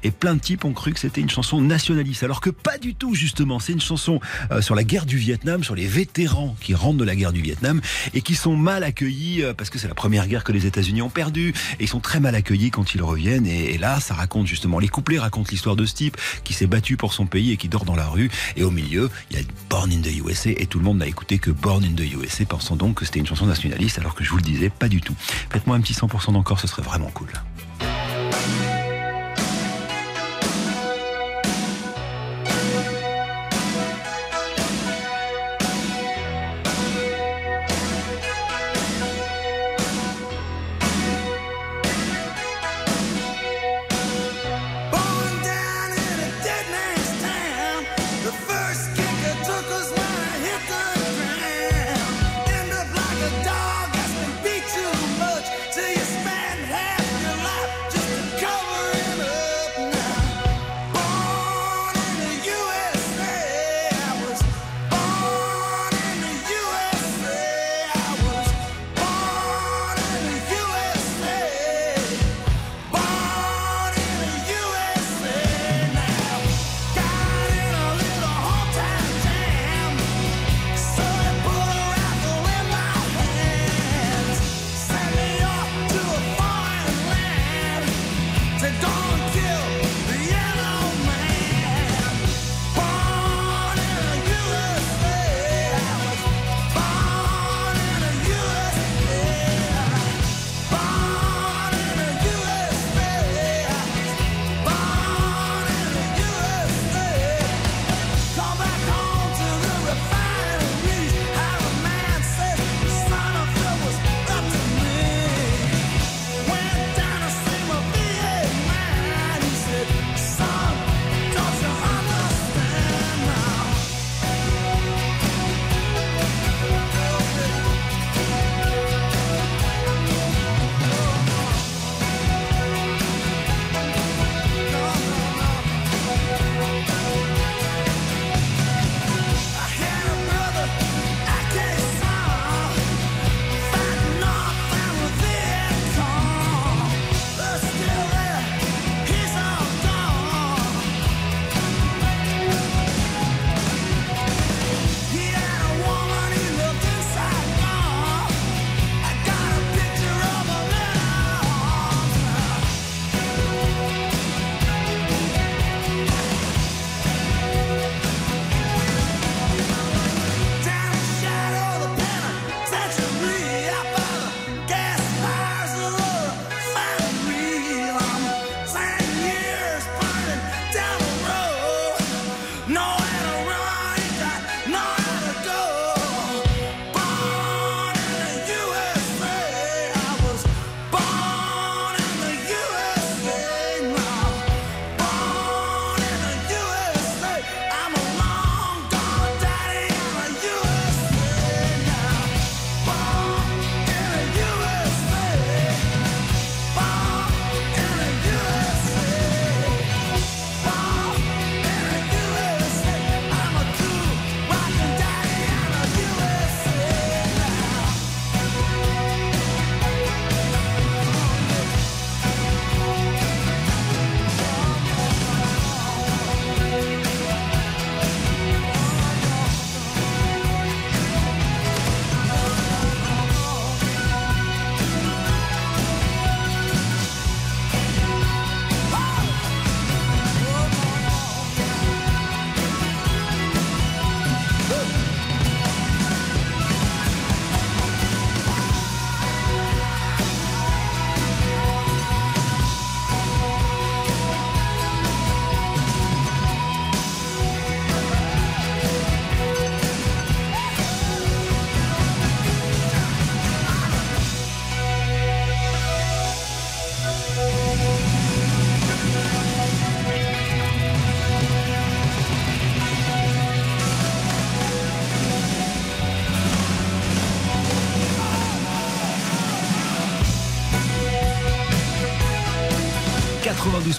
et plein de types ont cru que c'était une chanson nationaliste, alors que pas du tout justement. C'est une chanson euh, sur la guerre du Vietnam, sur les vétérans qui rentrent de la guerre du Vietnam et qui sont mal accueillis euh, parce que c'est la première guerre que les États-Unis ont perdue, et ils sont très mal accueillis quand ils reviennent. Et, là, ça raconte justement les couplets racontent l'histoire de ce type qui s'est battu pour son pays et qui dort dans la rue. Et au milieu, il y a Born in the USA et tout le monde n'a écouté que Born in the USA, pensant donc que c'était une chanson nationaliste, alors que je vous le disais, pas du tout. Faites-moi un petit 100% d'encore, ce serait vraiment cool.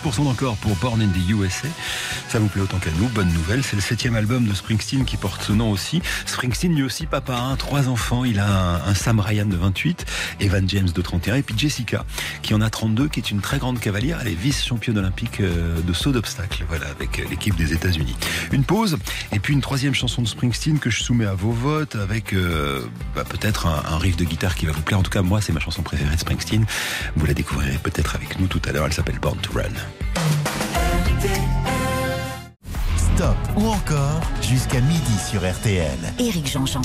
92% d'encore pour Born in the USA. Ça vous plaît autant qu'à nous. Bonne nouvelle. C'est le septième album de Springsteen qui porte ce nom aussi. Springsteen, lui aussi, papa, hein, trois enfants. Il a un, Sam Ryan de 28, Evan James de 31 et puis Jessica qui en a 32, qui est une très grande cavalière. Elle est vice-championne olympique euh, de saut d'obstacle. Voilà, avec l'équipe des États-Unis. Une pause et puis une troisième chanson de Springsteen que je soumets à vos votes avec euh, bah, peut-être un riff de guitare qui va vous plaire. En tout cas, moi, c'est ma chanson préférée de Springsteen. Vous la découvrirez peut-être avec nous tout à l'heure. Elle s'appelle Born to Run. day. Stop ou encore jusqu'à midi sur RTL. Éric Jean-Jean.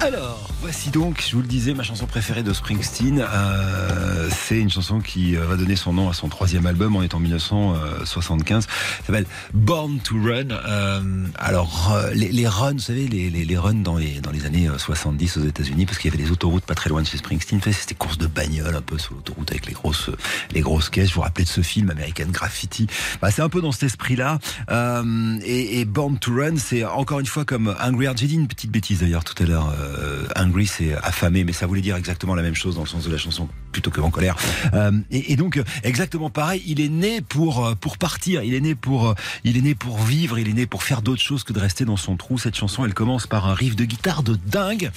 Alors, voici donc, je vous le disais, ma chanson préférée de Springsteen. Euh, c'est une chanson qui euh, va donner son nom à son troisième album, on est en 1975. Ça s'appelle Born to Run. Euh, alors, euh, les, les runs, vous savez, les, les, les runs dans les, dans les années euh, 70 aux États-Unis, parce qu'il y avait des autoroutes pas très loin de chez Springsteen. C'était course de bagnole un peu sur l'autoroute avec les grosses, les grosses caisses. Je vous rappelez de ce film American Graffiti. Bah, c'est un peu dans cet esprit-là. Euh, et, Born to Run, c'est encore une fois comme Hungry Heart. J'ai dit une petite bêtise d'ailleurs tout à l'heure. Euh, hungry, c'est affamé, mais ça voulait dire exactement la même chose dans le sens de la chanson, plutôt que en colère. Euh, et, donc exactement pareil. Il est né pour euh, pour partir. Il est né pour euh, il est né pour vivre. Il est né pour faire d'autres choses que de rester dans son trou. Cette chanson, elle commence par un riff de guitare de dingue.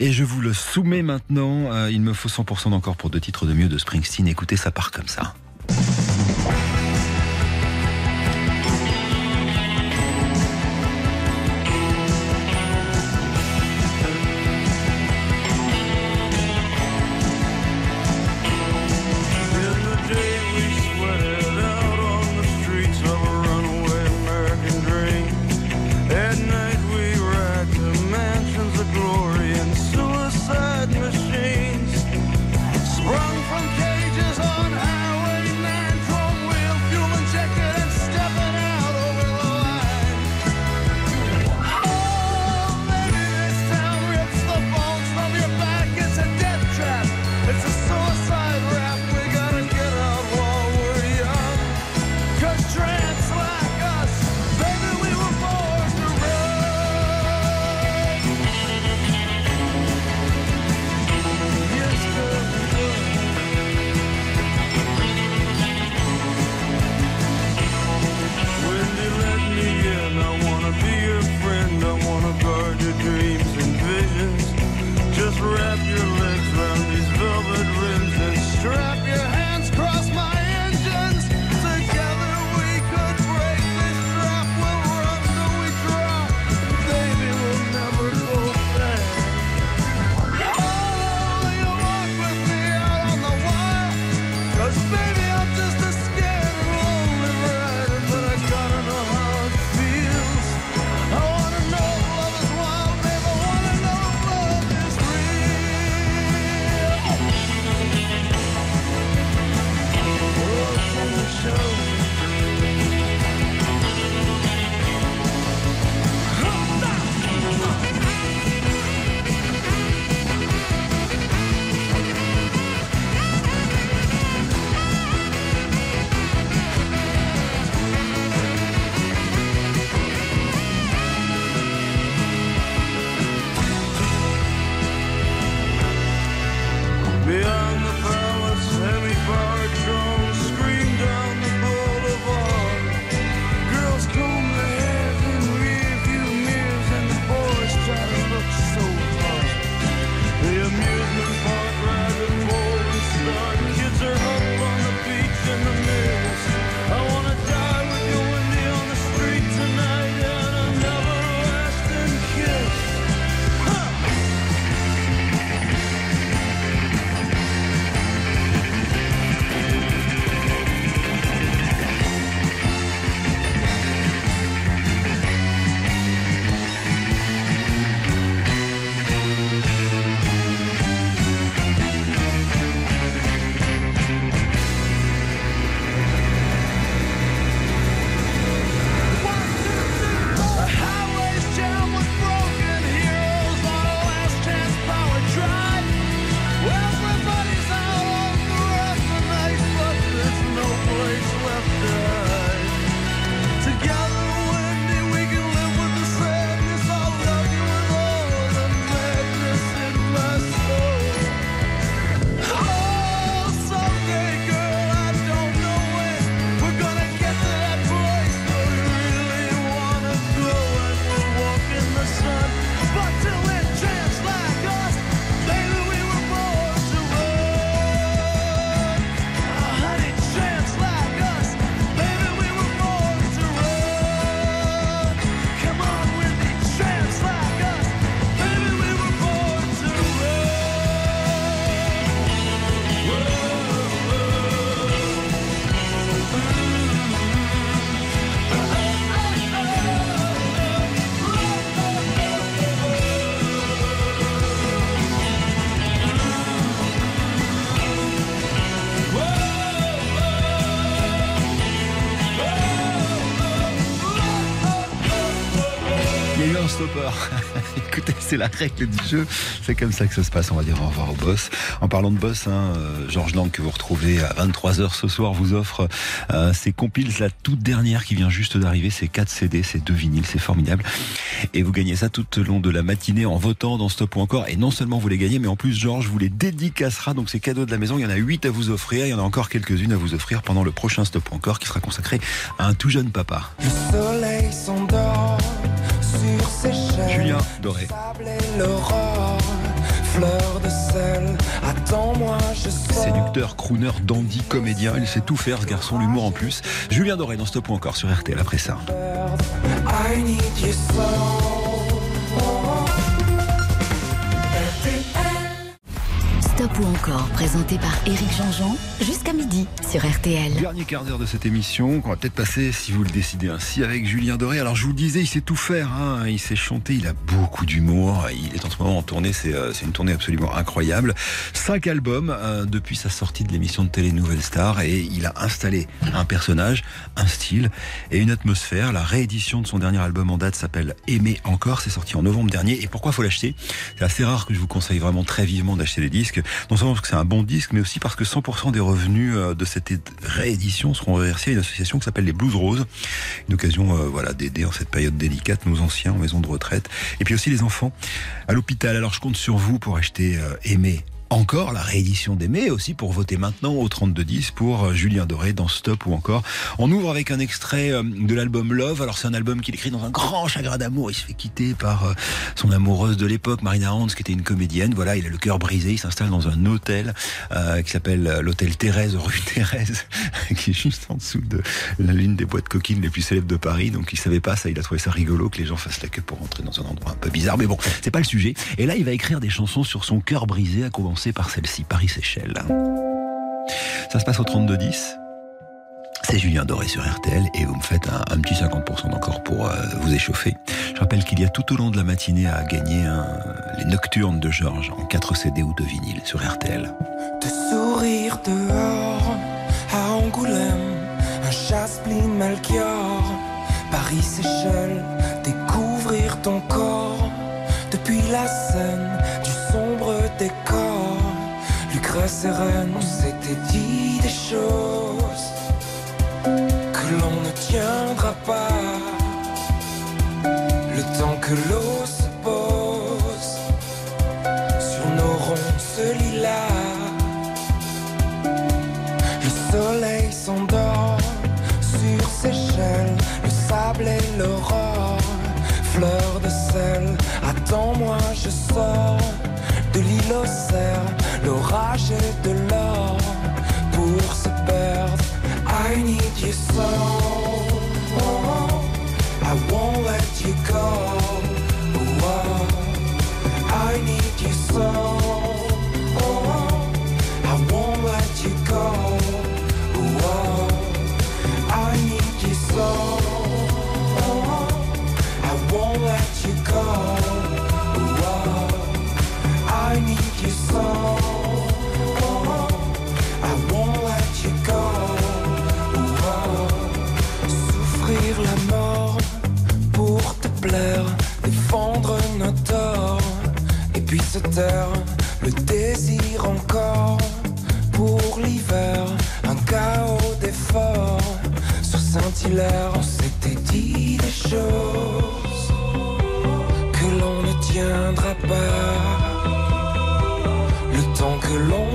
Et je vous le soumets maintenant. Euh, il me faut 100% d'encore pour deux titres de mieux de Springsteen. Écoutez, ça part comme ça. C'est la règle du jeu. C'est comme ça que ça se passe. On va dire au revoir au boss. En parlant de boss, hein, euh, Georges Lang que vous retrouvez à 23h ce soir vous offre euh, ses compiles, la toute dernière qui vient juste d'arriver. C'est 4 CD, c'est 2 vinyles, c'est formidable. Et vous gagnez ça tout au long de la matinée en votant dans Stop ou encore. Et non seulement vous les gagnez, mais en plus Georges vous les dédicacera. Donc c'est cadeau de la maison. Il y en a 8 à vous offrir. Il y en a encore quelques-unes à vous offrir pendant le prochain Stop ou encore qui sera consacré à un tout jeune papa. Le soleil s'endort sur ses chaînes. Julien Doré. Sable et l'aurore, fleur de sel. Attends-moi, je sors. Séducteur, crooner, dandy, comédien, il sait tout faire ce garçon, l'humour en plus. Julien Doré dans Stop ou encore sur RTL après ça. I need you so. Stop ou encore, présenté par Éric Jean-Jean, jusqu'à midi sur RTL. Dernier quart d'heure de cette émission qu'on va peut-être passer, si vous le décidez ainsi, avec Julien Doré. Alors je vous le disais, il sait tout faire, hein. il sait chanter, il a beaucoup d'humour, il est en ce moment en tournée, c'est euh, c'est une tournée absolument incroyable. Cinq albums euh, depuis sa sortie de l'émission de télé Nouvelle Star et il a installé un personnage, un style et une atmosphère. La réédition de son dernier album en date s'appelle Aimer encore, c'est sorti en novembre dernier. Et pourquoi faut l'acheter? C'est assez rare que je vous conseille vraiment très vivement d'acheter des disques, non seulement parce que c'est un bon disque, mais aussi parce que 100% des revenus euh, de cette réédition seront reversés à une association qui s'appelle les Blues Roses. Une occasion euh, voilà, d'aider en cette période délicate nos anciens en maison de retraite. Et puis aussi les enfants à l'hôpital. Alors je compte sur vous pour acheter euh, Aimer encore la réédition d'Aimer aussi pour voter maintenant au 3210 pour euh, Julien Doré dans Stop ou encore. On ouvre avec un extrait euh, de l'album Love. Alors c'est un album qu'il écrit dans un grand chagrin d'amour. Il se fait quitter par euh, son amoureuse de l'époque, Marina Hans, qui était une comédienne. Voilà, il a le cœur brisé. Il s'installe dans un hôtel euh, qui s'appelle l'hôtel Thérèse, rue Thérèse, <laughs> qui est juste en dessous de l'une des boîtes coquines les plus célèbres de Paris. Donc il savait pas ça. Il a trouvé ça rigolo que les gens fassent la queue pour rentrer dans un endroit un peu bizarre. Mais bon, c'est pas le sujet. Et là, il va écrire des chansons sur son cœur brisé à commencer par celle-ci, Paris-Séchelles. Ça se passe au 32-10. C'est Julien Doré sur RTL et vous me faites un, petit 50% d'encore pour euh, vous échauffer. Je rappelle qu'il y a tout au long de la matinée à gagner les Nocturnes de Georges en 4 CD ou 2 vinyles sur RTL. Te sourire dehors à Angoulême, un chasse-pline Melchior, Paris-Séchelles, découvrir ton corps depuis la scène Et Rennes, on s'était dit des choses que l'on ne tiendra pas. Le temps que l'eau se pose sur nos ronces lilas. Le soleil s'endort sur Seychelles, le sable et l'aurore, fleur de sel. Attends-moi, je sors de l'île et de l'or pour se perdre. I need you so. I won't let you go. Oh, I need you so. Puis se taire, le désir encore pour l'hiver, un chaos d'efforts. Sur Saint-Hilaire, on s'était dit des choses que l'on ne tiendra pas. Le temps que l'on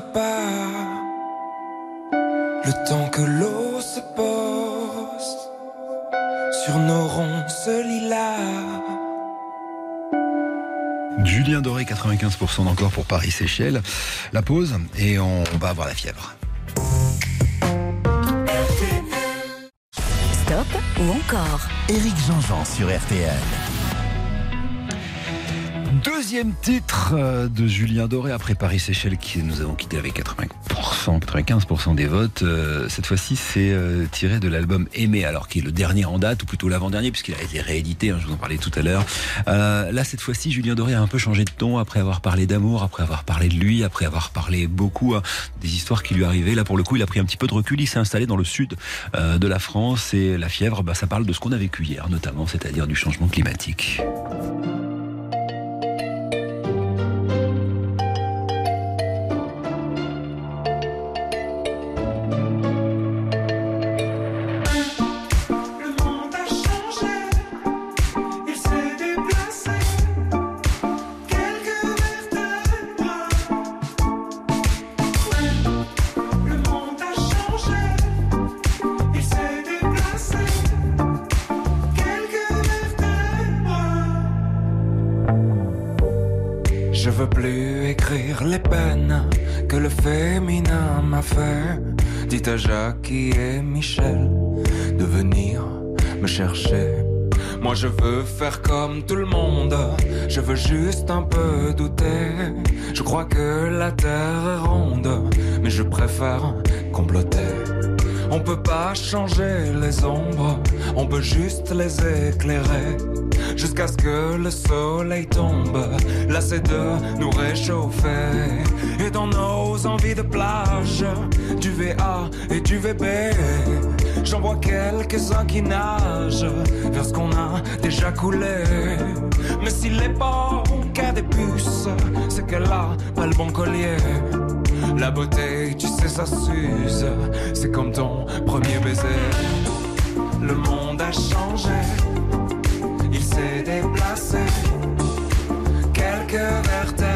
pas. Le temps que l'eau se pose sur nos ronces lilas. Julien Doré, 95% d'encore pour Paris-Séchelles. La pause et on va avoir la fièvre. Stop ou encore? Éric Jean-Jean sur RTL. Deuxième titre euh, de Julien Doré après Paris-Séchelles qui nous avons quitté avec 80%, 95% des votes. Euh, cette fois-ci, c'est euh, tiré de l'album Aimé, alors qui est le dernier en date, ou plutôt l'avant-dernier, puisqu'il a été réédité, hein, je vous en parlais tout à l'heure. Là, cette fois-ci, Julien Doré a un peu changé de ton après avoir parlé d'amour, après avoir parlé de lui, après avoir parlé beaucoup hein, des histoires qui lui arrivaient. Là, pour le coup, il a pris un petit peu de recul, il s'est installé dans le sud de la France, et la fièvre, bah, ça parle de ce qu'on a vécu hier, notamment, c'est-à-dire du changement climatique. Féminin m'a fait. Dites à Jackie et Michel de venir me chercher. Moi je veux faire comme tout le monde, je veux juste un peu douter. Je crois que la terre est ronde, mais je préfère comploter. On peut pas changer les ombres, on peut juste les éclairer. Jusqu'à ce que le soleil tombe, lassé de nous réchauffer. Dans nos envies de plage, du VA et du VB, j'en vois quelques-uns qui nagent vers ce qu'on a déjà coulé. Mais s'il est pas qu'à des puces, c'est qu'elle a pas le bon collier. La beauté, tu sais, ça s'use. C'est comme ton premier baiser. Le monde a changé. Il s'est déplacé. Quelques vertèbres.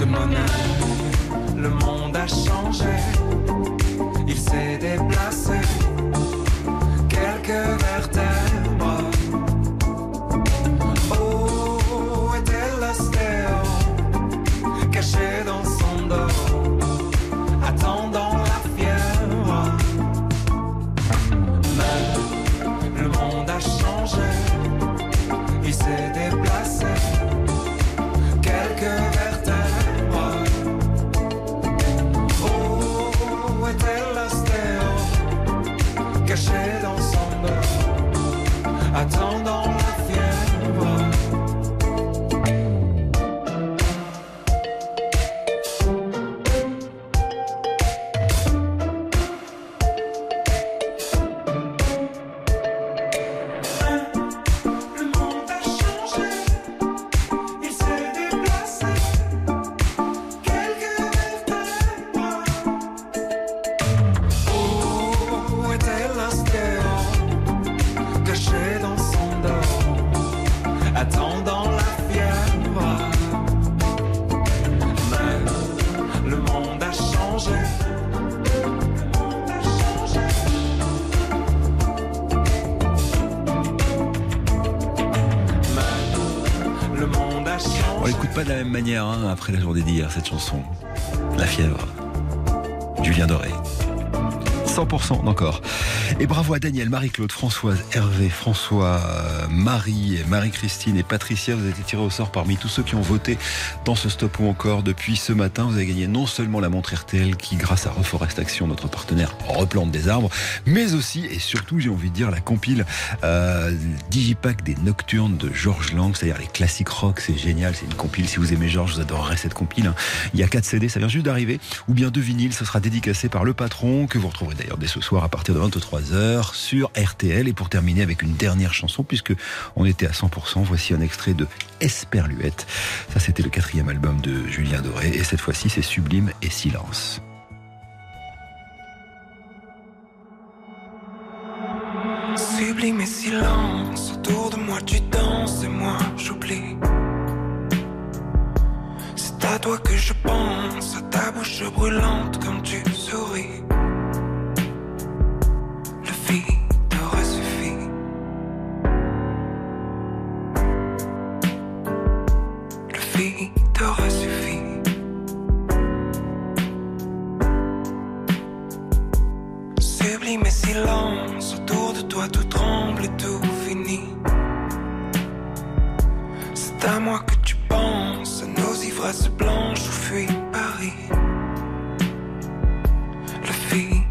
Le monde a changé, il s'est déplacé. Après la journée d'hier, cette chanson. La fièvre. Julien Doré. 100% d'encore. Et bravo à Daniel, Marie-Claude, Françoise, Hervé, François, Marie, Marie-Christine et Patricia. Vous avez été tirés au sort parmi tous ceux qui ont voté dans ce stop ou encore depuis ce matin. Vous avez gagné non seulement la montre RTL qui, grâce à Reforest Action, notre partenaire, replante des arbres, mais aussi et surtout, j'ai envie de dire, la compile euh, Digipack des Nocturnes de Georges Lang, c'est-à-dire les classiques rock. C'est génial, c'est une compile. Si vous aimez Georges, vous adorerez cette compile. hein. Il y a 4 CD, ça vient juste d'arriver, ou bien deux vinyles. Ce sera dédicacé par le patron, que vous retrouverez d'ailleurs dès ce soir à partir de 23h sur RTL. Et pour terminer avec une dernière chanson, puisque on était à 100%, voici un extrait de Esperluette. Ça, c'était le quatrième album de Julien Doré. Et cette fois-ci, c'est Sublime et Silence. Sublime et silence, autour de moi tu danses et moi j'oublie. C'est à toi que je pense, à ta bouche brûlante comme tu souris. Penses, à nos ivresses blanches où fuit Paris. Le vide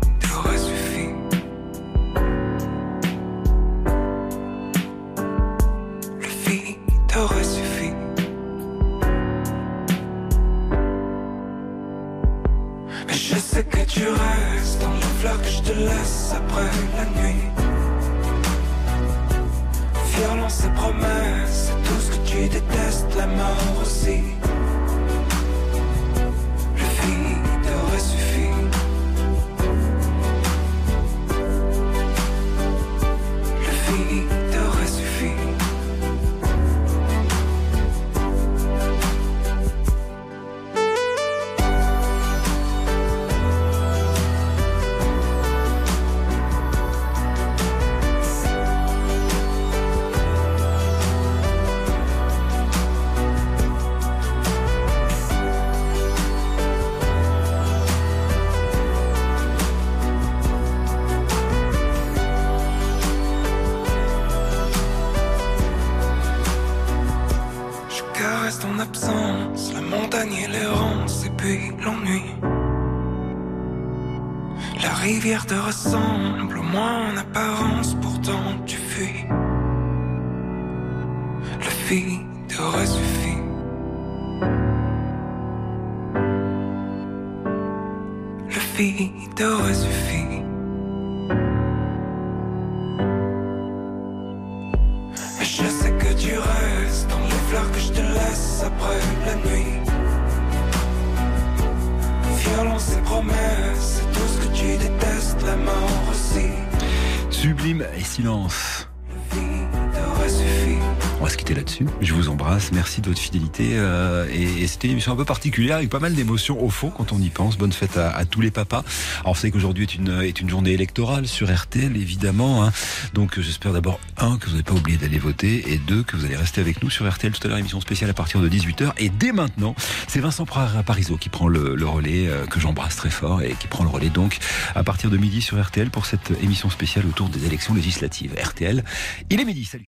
c'était une émission un peu particulière avec pas mal d'émotions au fond quand on y pense. Bonne fête à, tous les papas. Alors, vous savez qu'aujourd'hui est une, est une journée électorale sur RTL, évidemment. hein. Donc, j'espère d'abord, un, que vous n'avez pas oublié d'aller voter et deux, que vous allez rester avec nous sur RTL tout à l'heure, émission spéciale à partir de 18h. Et dès maintenant, c'est Vincent Par- Parisot qui prend le, le relais, euh, que j'embrasse très fort et qui prend le relais donc à partir de midi sur RTL pour cette émission spéciale autour des élections législatives. RTL, il est midi. Salut.